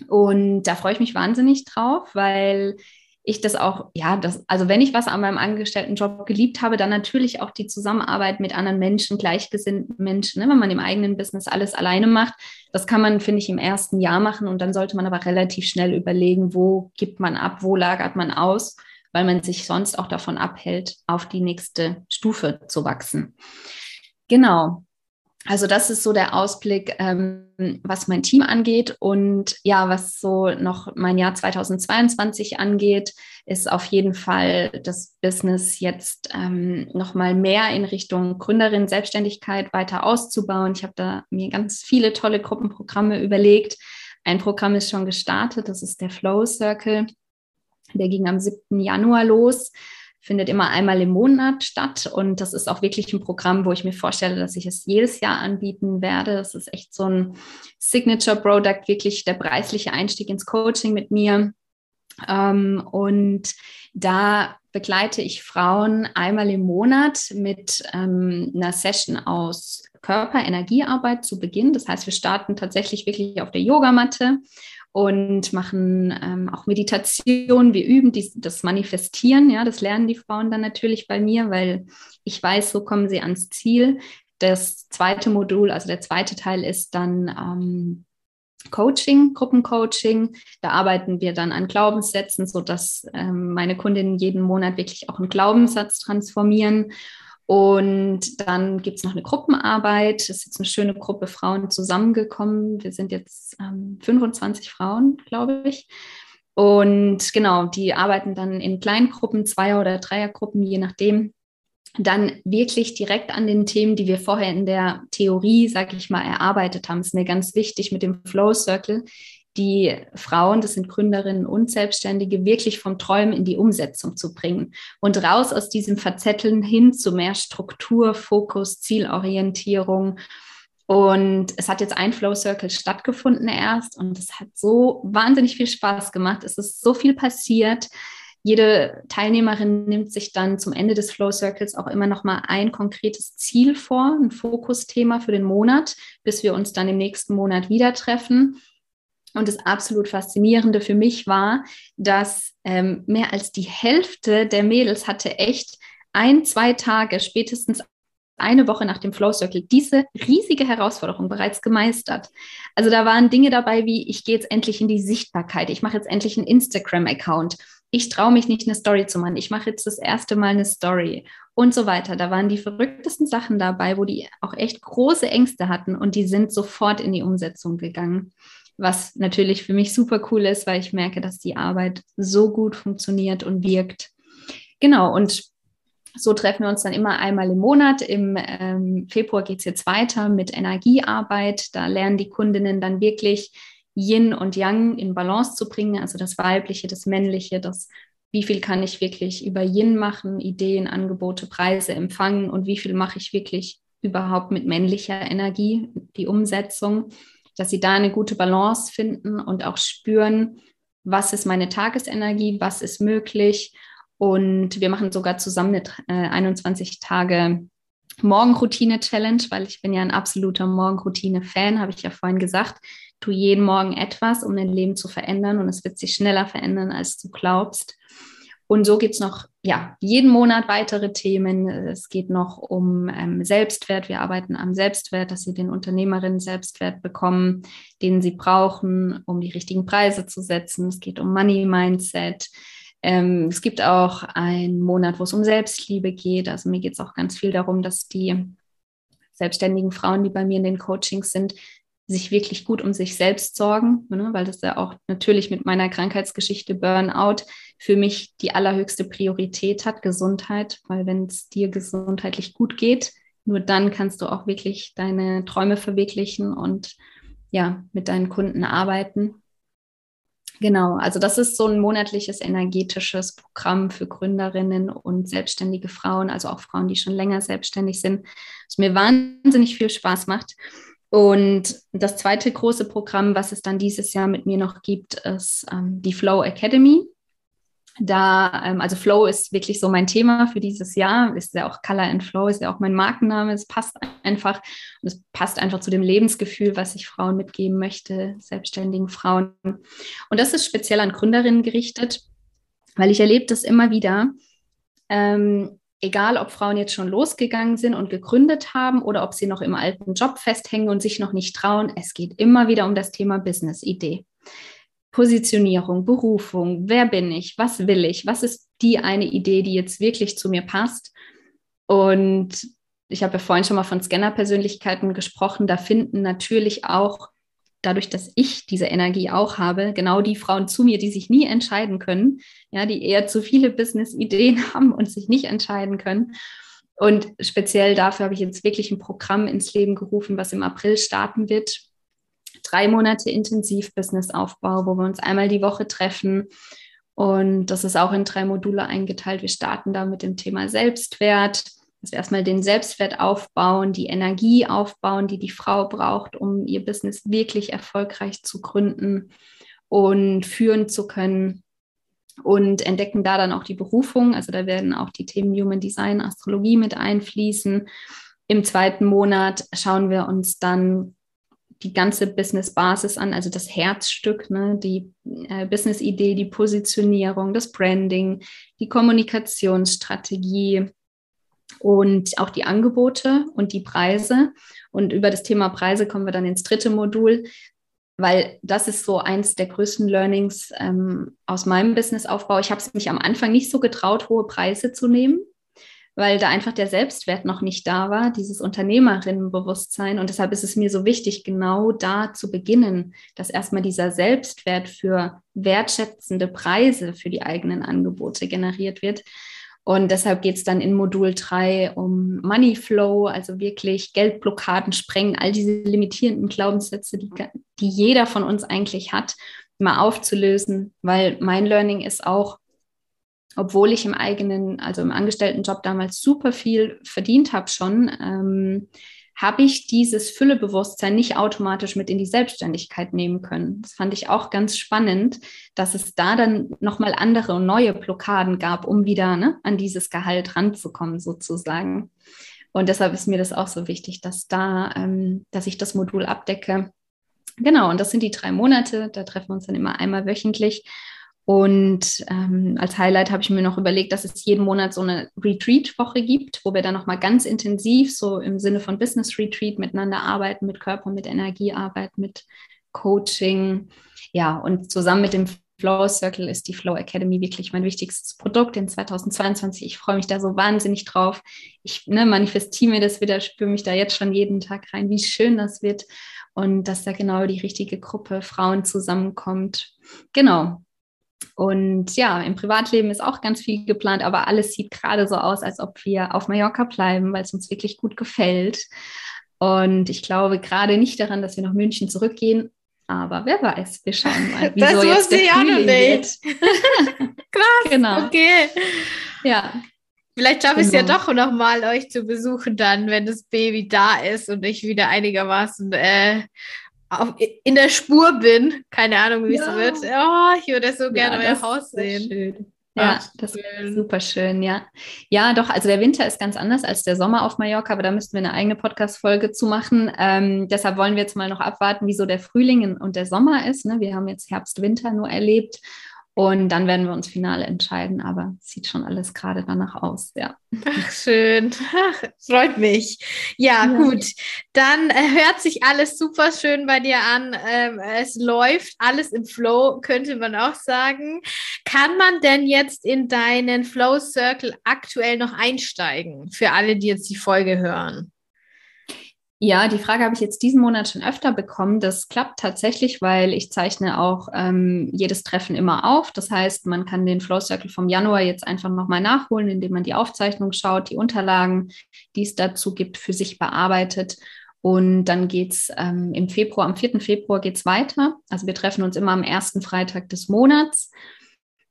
Und da freue ich mich wahnsinnig drauf, weil ich das auch, ja, das, also wenn ich was an meinem Angestelltenjob geliebt habe, dann natürlich auch die Zusammenarbeit mit anderen Menschen, gleichgesinnten Menschen, ne, wenn man im eigenen Business alles alleine macht. Das kann man, finde ich, im ersten Jahr machen und dann sollte man aber relativ schnell überlegen, wo gibt man ab, wo lagert man aus weil man sich sonst auch davon abhält, auf die nächste Stufe zu wachsen. Genau. Also das ist so der Ausblick, ähm, was mein Team angeht. Und ja, was so noch mein Jahr 2022 angeht, ist auf jeden Fall das Business jetzt ähm, noch mal mehr in Richtung Gründerin, Selbstständigkeit weiter auszubauen. Ich habe da mir ganz viele tolle Gruppenprogramme überlegt. Ein Programm ist schon gestartet, das ist der Flow Circle. Der ging am 7. Januar los, findet immer einmal im Monat statt. Und das ist auch wirklich ein Programm, wo ich mir vorstelle, dass ich es jedes Jahr anbieten werde. Das ist echt so ein Signature-Product, wirklich der preisliche Einstieg ins Coaching mit mir. Ähm, und da begleite ich Frauen einmal im Monat mit ähm, einer Session aus Körper-Energiearbeit zu Beginn. Das heißt, wir starten tatsächlich wirklich auf der Yogamatte und machen ähm, auch Meditation. Wir üben dies, das Manifestieren. Ja, das lernen die Frauen dann natürlich bei mir, weil ich weiß, so kommen sie ans Ziel. Das zweite Modul, also der zweite Teil ist dann ähm, Coaching, Gruppencoaching. Da arbeiten wir dann an Glaubenssätzen, sodass ähm, meine Kundinnen jeden Monat wirklich auch einen Glaubenssatz transformieren und dann gibt es noch eine Gruppenarbeit. Es ist jetzt eine schöne Gruppe Frauen zusammengekommen. Wir sind jetzt ähm, 25 Frauen, glaube ich. Und genau, die arbeiten dann in Kleingruppen, Zweier- oder Dreiergruppen, je nachdem. Dann wirklich direkt an den Themen, die wir vorher in der Theorie, sage ich mal, erarbeitet haben. Das ist mir ganz wichtig mit dem Flow Circle die Frauen, das sind Gründerinnen und Selbstständige, wirklich vom Träumen in die Umsetzung zu bringen und raus aus diesem Verzetteln hin zu mehr Struktur, Fokus, Zielorientierung. Und es hat jetzt ein Flow Circle stattgefunden erst und es hat so wahnsinnig viel Spaß gemacht. Es ist so viel passiert. Jede Teilnehmerin nimmt sich dann zum Ende des Flow Circles auch immer noch mal ein konkretes Ziel vor, ein Fokusthema für den Monat, bis wir uns dann im nächsten Monat wieder treffen. Und das absolut Faszinierende für mich war, dass ähm, mehr als die Hälfte der Mädels hatte echt ein, zwei Tage, spätestens eine Woche nach dem Flow Circle diese riesige Herausforderung bereits gemeistert. Also da waren Dinge dabei wie, ich gehe jetzt endlich in die Sichtbarkeit, ich mache jetzt endlich einen Instagram-Account, ich traue mich nicht, eine Story zu machen, ich mache jetzt das erste Mal eine Story und so weiter. Da waren die verrücktesten Sachen dabei, wo die auch echt große Ängste hatten und die sind sofort in die Umsetzung gegangen. Was natürlich für mich super cool ist, weil ich merke, dass die Arbeit so gut funktioniert und wirkt. Genau, und so treffen wir uns dann immer einmal im Monat. Im ähm, Februar geht es jetzt weiter mit Energiearbeit. Da lernen die Kundinnen dann wirklich Yin und Yang in Balance zu bringen, also das Weibliche, das Männliche, das wie viel kann ich wirklich über Yin machen, Ideen, Angebote, Preise empfangen und wie viel mache ich wirklich überhaupt mit männlicher Energie, die Umsetzung, dass sie da eine gute Balance finden und auch spüren, was ist meine Tagesenergie, was ist möglich und wir machen sogar zusammen eine äh, 21 Tage Morgenroutine-Challenge, weil ich bin ja ein absoluter Morgenroutine-Fan, habe ich ja vorhin gesagt. Tu jeden Morgen etwas, um dein Leben zu verändern und es wird sich schneller verändern, als du glaubst. Und so geht es noch, ja, jeden Monat weitere Themen. Es geht noch um ähm, Selbstwert. Wir arbeiten am Selbstwert, dass sie den Unternehmerinnen Selbstwert bekommen, den sie brauchen, um die richtigen Preise zu setzen. Es geht um Money Mindset. Ähm, es gibt auch einen Monat, wo es um Selbstliebe geht. Also mir geht es auch ganz viel darum, dass die selbstständigen Frauen, die bei mir in den Coachings sind, sich wirklich gut um sich selbst sorgen, ne? weil das ja auch natürlich mit meiner Krankheitsgeschichte Burnout für mich die allerhöchste Priorität hat, Gesundheit, weil wenn es dir gesundheitlich gut geht, nur dann kannst du auch wirklich deine Träume verwirklichen und ja, mit deinen Kunden arbeiten. Genau, also das ist so ein monatliches energetisches Programm für Gründerinnen und selbstständige Frauen, also auch Frauen, die schon länger selbstständig sind, was mir wahnsinnig viel Spaß macht. Und das zweite große Programm, was es dann dieses Jahr mit mir noch gibt, ist ähm, die Flow Academy. Da, ähm, also Flow ist wirklich so mein Thema für dieses Jahr, ist ja auch Color and Flow, ist ja auch mein Markenname. Es passt einfach und es passt einfach zu dem Lebensgefühl, was ich Frauen mitgeben möchte, selbstständigen Frauen. Und das ist speziell an Gründerinnen gerichtet, weil ich erlebe das immer wieder. Ähm, egal ob Frauen jetzt schon losgegangen sind und gegründet haben oder ob sie noch im alten Job festhängen und sich noch nicht trauen, es geht immer wieder um das Thema Business-Idee. Positionierung, Berufung, wer bin ich, was will ich, was ist die eine Idee, die jetzt wirklich zu mir passt. Und ich habe ja vorhin schon mal von Scanner-Persönlichkeiten gesprochen, da finden natürlich auch dadurch, dass ich diese Energie auch habe, genau die Frauen zu mir, die sich nie entscheiden können, ja, die eher zu viele Business-Ideen haben und sich nicht entscheiden können. Und speziell dafür habe ich jetzt wirklich ein Programm ins Leben gerufen, was im April starten wird, drei Monate intensiv Businessaufbau, wo wir uns einmal die Woche treffen. Und das ist auch in drei Module eingeteilt. Wir starten da mit dem Thema Selbstwert, dass wir erstmal den Selbstwert aufbauen, die Energie aufbauen, die die Frau braucht, um ihr Business wirklich erfolgreich zu gründen und führen zu können. Und entdecken da dann auch die Berufung. Also da werden auch die Themen Human Design, Astrologie mit einfließen. Im zweiten Monat schauen wir uns dann die ganze Business-Basis an, also das Herzstück, ne, die äh, Business-Idee, die Positionierung, das Branding, die Kommunikationsstrategie und auch die Angebote und die Preise. Und über das Thema Preise kommen wir dann ins dritte Modul, weil das ist so eins der größten Learnings ähm, aus meinem Businessaufbau. Ich habe es mich am Anfang nicht so getraut, hohe Preise zu nehmen weil da einfach der Selbstwert noch nicht da war, dieses Unternehmerinnenbewusstsein. Und deshalb ist es mir so wichtig, genau da zu beginnen, dass erstmal dieser Selbstwert für wertschätzende Preise für die eigenen Angebote generiert wird. Und deshalb geht es dann in Modul 3 um Money Flow, also wirklich Geldblockaden sprengen, all diese limitierenden Glaubenssätze, die, die jeder von uns eigentlich hat, mal aufzulösen, weil mein Learning ist auch, obwohl ich im eigenen, also im Angestelltenjob damals super viel verdient habe schon, ähm, habe ich dieses Füllebewusstsein nicht automatisch mit in die Selbstständigkeit nehmen können. Das fand ich auch ganz spannend, dass es da dann nochmal andere und neue Blockaden gab, um wieder ne, an dieses Gehalt ranzukommen, sozusagen. Und deshalb ist mir das auch so wichtig, dass da, ähm, dass ich das Modul abdecke. Genau, und das sind die drei Monate. Da treffen wir uns dann immer einmal wöchentlich. Und ähm, als Highlight habe ich mir noch überlegt, dass es jeden Monat so eine Retreat-Woche gibt, wo wir dann nochmal ganz intensiv so im Sinne von Business Retreat miteinander arbeiten, mit Körper, mit Energie arbeiten, mit Coaching. Ja, und zusammen mit dem Flow Circle ist die Flow Academy wirklich mein wichtigstes Produkt in 2022. Ich freue mich da so wahnsinnig drauf. Ich ne, manifestiere mir das wieder, spüre mich da jetzt schon jeden Tag rein, wie schön das wird und dass da genau die richtige Gruppe Frauen zusammenkommt. Genau. Und ja, im Privatleben ist auch ganz viel geplant, aber alles sieht gerade so aus, als ob wir auf Mallorca bleiben, weil es uns wirklich gut gefällt. Und ich glaube gerade nicht daran, dass wir nach München zurückgehen, aber wer weiß, wir schauen mal, das der ich auch noch nicht. Krass, genau. okay. Ja. Vielleicht schaffe ich es ja genau. doch noch mal, euch zu besuchen dann, wenn das Baby da ist und ich wieder einigermaßen äh, auf, in der Spur bin. Keine Ahnung, wie ja. es wird. Oh, ich würde so gerne ja, euer Haus sehen. Schön. Ja, Ach, das ist super schön, ja. Ja, doch, also der Winter ist ganz anders als der Sommer auf Mallorca, aber da müssten wir eine eigene Podcast-Folge zu machen. Ähm, deshalb wollen wir jetzt mal noch abwarten, wieso der Frühling und der Sommer ist. Ne? Wir haben jetzt Herbst, Winter nur erlebt und dann werden wir uns final entscheiden, aber sieht schon alles gerade danach aus, ja. Ach, schön. Ach, freut mich. Ja, ja, gut. Dann äh, hört sich alles super schön bei dir an. Ähm, es läuft alles im Flow, könnte man auch sagen. Kann man denn jetzt in deinen Flow Circle aktuell noch einsteigen? Für alle, die jetzt die Folge hören. Ja, die Frage habe ich jetzt diesen Monat schon öfter bekommen. Das klappt tatsächlich, weil ich zeichne auch ähm, jedes Treffen immer auf. Das heißt, man kann den Flow Circle vom Januar jetzt einfach nochmal nachholen, indem man die Aufzeichnung schaut, die Unterlagen, die es dazu gibt, für sich bearbeitet. Und dann geht's ähm, im Februar, am 4. Februar geht's weiter. Also wir treffen uns immer am ersten Freitag des Monats.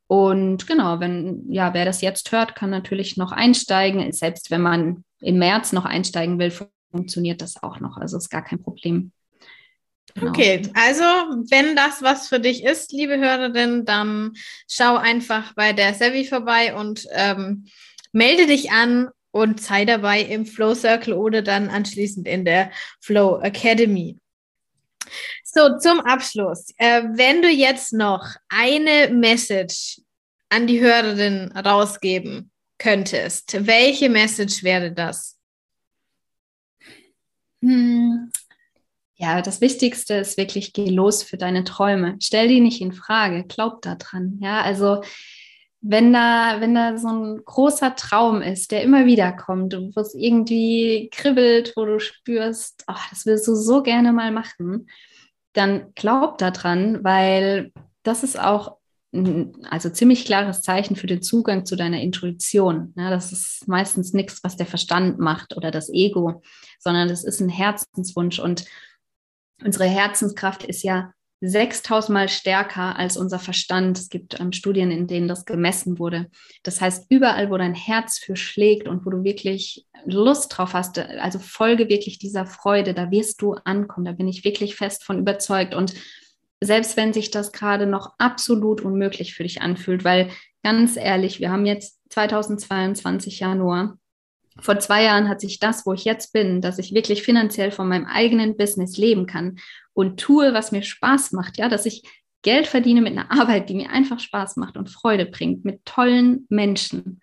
Und genau, wenn, ja, wer das jetzt hört, kann natürlich noch einsteigen. Selbst wenn man im März noch einsteigen will, funktioniert das auch noch. Also ist gar kein Problem. Genau. Okay, also wenn das was für dich ist, liebe Hörerin, dann schau einfach bei der Savvy vorbei und ähm, melde dich an und sei dabei im Flow Circle oder dann anschließend in der Flow Academy. So, zum Abschluss. Äh, wenn du jetzt noch eine Message an die Hörerin rausgeben könntest, welche Message wäre das? Hm. Ja, das Wichtigste ist wirklich, geh los für deine Träume. Stell die nicht in Frage, glaub daran. Ja, also wenn da, wenn da so ein großer Traum ist, der immer wieder kommt wo es irgendwie kribbelt, wo du spürst, oh, das willst du so gerne mal machen, dann glaub daran, weil das ist auch also ziemlich klares Zeichen für den Zugang zu deiner Intuition. Ja, das ist meistens nichts, was der Verstand macht oder das Ego, sondern das ist ein Herzenswunsch. Und unsere Herzenskraft ist ja 6000 Mal stärker als unser Verstand. Es gibt ähm, Studien, in denen das gemessen wurde. Das heißt, überall, wo dein Herz für schlägt und wo du wirklich Lust drauf hast, also folge wirklich dieser Freude, da wirst du ankommen. Da bin ich wirklich fest von überzeugt. Und selbst wenn sich das gerade noch absolut unmöglich für dich anfühlt, weil ganz ehrlich, wir haben jetzt 2022 Januar. Vor zwei Jahren hat sich das, wo ich jetzt bin, dass ich wirklich finanziell von meinem eigenen Business leben kann und tue, was mir Spaß macht, ja, dass ich Geld verdiene mit einer Arbeit, die mir einfach Spaß macht und Freude bringt, mit tollen Menschen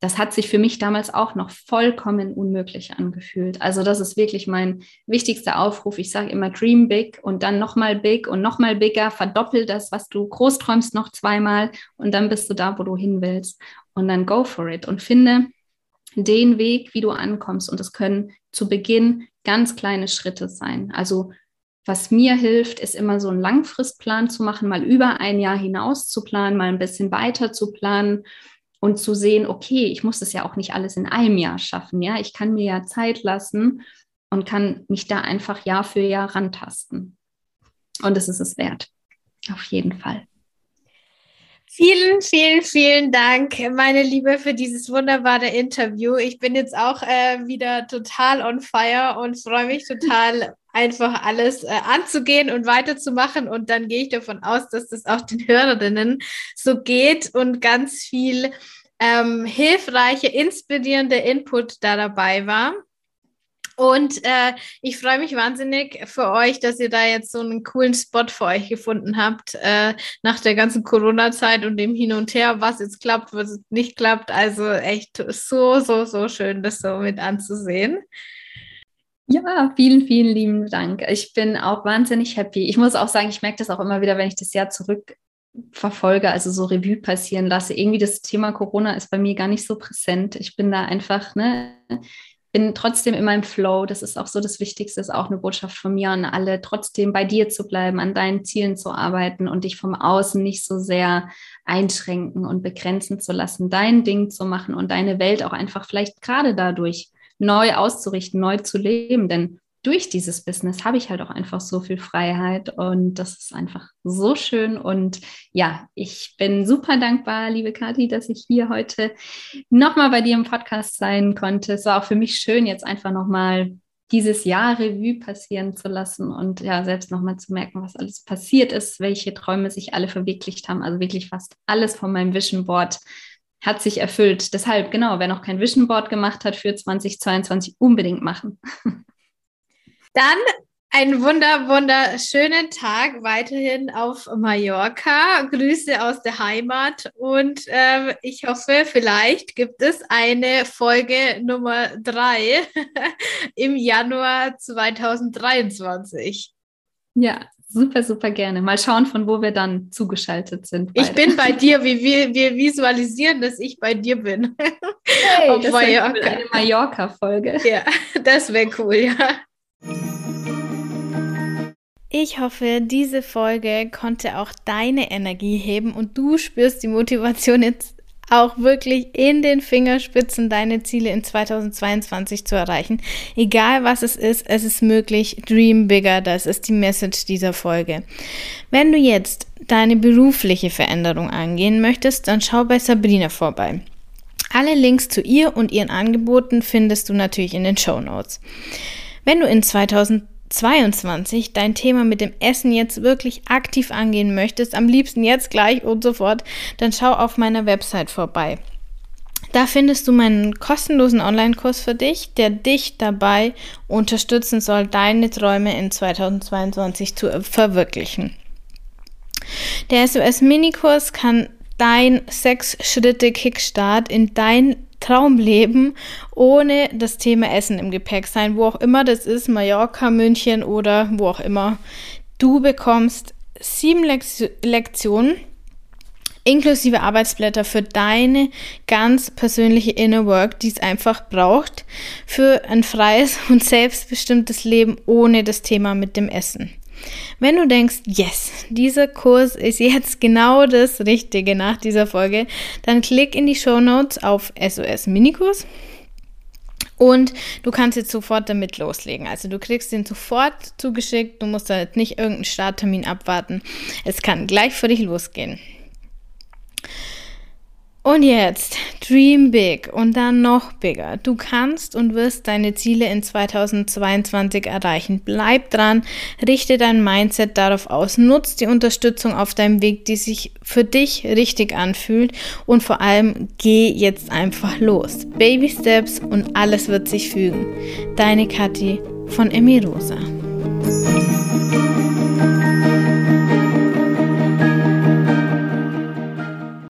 das hat sich für mich damals auch noch vollkommen unmöglich angefühlt. Also das ist wirklich mein wichtigster Aufruf. Ich sage immer Dream Big und dann nochmal Big und nochmal Bigger. Verdoppel das, was du groß träumst, noch zweimal und dann bist du da, wo du hin willst. Und dann go for it und finde den Weg, wie du ankommst. Und es können zu Beginn ganz kleine Schritte sein. Also was mir hilft, ist immer so einen Langfristplan zu machen, mal über ein Jahr hinaus zu planen, mal ein bisschen weiter zu planen und zu sehen, okay, ich muss das ja auch nicht alles in einem Jahr schaffen, ja, ich kann mir ja Zeit lassen und kann mich da einfach Jahr für Jahr rantasten. Und es ist es wert, auf jeden Fall. Vielen, vielen, vielen Dank, meine Liebe, für dieses wunderbare Interview. Ich bin jetzt auch äh, wieder total on fire und freue mich total, einfach alles äh, anzugehen und weiterzumachen. Und dann gehe ich davon aus, dass das auch den Hörerinnen so geht und ganz viel ähm, hilfreiche, inspirierende Input da dabei war. Und äh, ich freue mich wahnsinnig für euch, dass ihr da jetzt so einen coolen Spot für euch gefunden habt, äh, nach der ganzen Corona-Zeit und dem Hin und Her, was jetzt klappt, was nicht klappt. Also echt so, so, so schön, das so mit anzusehen. Ja, vielen, vielen lieben Dank. Ich bin auch wahnsinnig happy. Ich muss auch sagen, ich merke das auch immer wieder, wenn ich das Jahr zurück verfolge, also so Revue passieren lasse. Irgendwie das Thema Corona ist bei mir gar nicht so präsent. Ich bin da einfach, ne, bin trotzdem in meinem Flow. Das ist auch so das Wichtigste, ist auch eine Botschaft von mir an alle, trotzdem bei dir zu bleiben, an deinen Zielen zu arbeiten und dich vom Außen nicht so sehr einschränken und begrenzen zu lassen, dein Ding zu machen und deine Welt auch einfach vielleicht gerade dadurch neu auszurichten, neu zu leben. Denn durch dieses Business habe ich halt auch einfach so viel Freiheit und das ist einfach so schön. Und ja, ich bin super dankbar, liebe Kathi, dass ich hier heute nochmal bei dir im Podcast sein konnte. Es war auch für mich schön, jetzt einfach nochmal dieses Jahr Revue passieren zu lassen und ja, selbst nochmal zu merken, was alles passiert ist, welche Träume sich alle verwirklicht haben. Also wirklich fast alles von meinem Vision Board hat sich erfüllt. Deshalb, genau, wer noch kein Vision Board gemacht hat für 2022, unbedingt machen. Dann einen wunder, wunderschönen Tag weiterhin auf Mallorca. Grüße aus der Heimat und ähm, ich hoffe, vielleicht gibt es eine Folge Nummer drei im Januar 2023. Ja, super, super gerne. Mal schauen, von wo wir dann zugeschaltet sind. Beide. Ich bin bei dir. Wir, wir, wir visualisieren, dass ich bei dir bin. Hey, auf das Mallorca. Cool, eine Mallorca-Folge. Ja, das wäre cool, ja. Ich hoffe, diese Folge konnte auch deine Energie heben und du spürst die Motivation jetzt auch wirklich in den Fingerspitzen deine Ziele in 2022 zu erreichen. Egal was es ist, es ist möglich. Dream bigger, das ist die Message dieser Folge. Wenn du jetzt deine berufliche Veränderung angehen möchtest, dann schau bei Sabrina vorbei. Alle Links zu ihr und ihren Angeboten findest du natürlich in den Show Notes. Wenn du in 2022 dein Thema mit dem Essen jetzt wirklich aktiv angehen möchtest, am liebsten jetzt gleich und sofort, dann schau auf meiner Website vorbei. Da findest du meinen kostenlosen Online-Kurs für dich, der dich dabei unterstützen soll, deine Träume in 2022 zu verwirklichen. Der SOS-Minikurs kann dein sechs Schritte Kickstart in dein Traumleben ohne das Thema Essen im Gepäck sein, wo auch immer das ist, Mallorca, München oder wo auch immer. Du bekommst sieben Lektionen inklusive Arbeitsblätter für deine ganz persönliche Inner Work, die es einfach braucht für ein freies und selbstbestimmtes Leben ohne das Thema mit dem Essen. Wenn du denkst, yes, dieser Kurs ist jetzt genau das Richtige nach dieser Folge, dann klick in die Show Notes auf SOS Minikurs. Und du kannst jetzt sofort damit loslegen. Also du kriegst den sofort zugeschickt. Du musst da jetzt nicht irgendeinen Starttermin abwarten. Es kann gleich für dich losgehen. Und jetzt, dream big und dann noch bigger. Du kannst und wirst deine Ziele in 2022 erreichen. Bleib dran, richte dein Mindset darauf aus, nutz die Unterstützung auf deinem Weg, die sich für dich richtig anfühlt und vor allem geh jetzt einfach los. Baby Steps und alles wird sich fügen. Deine Kathi von Emirosa.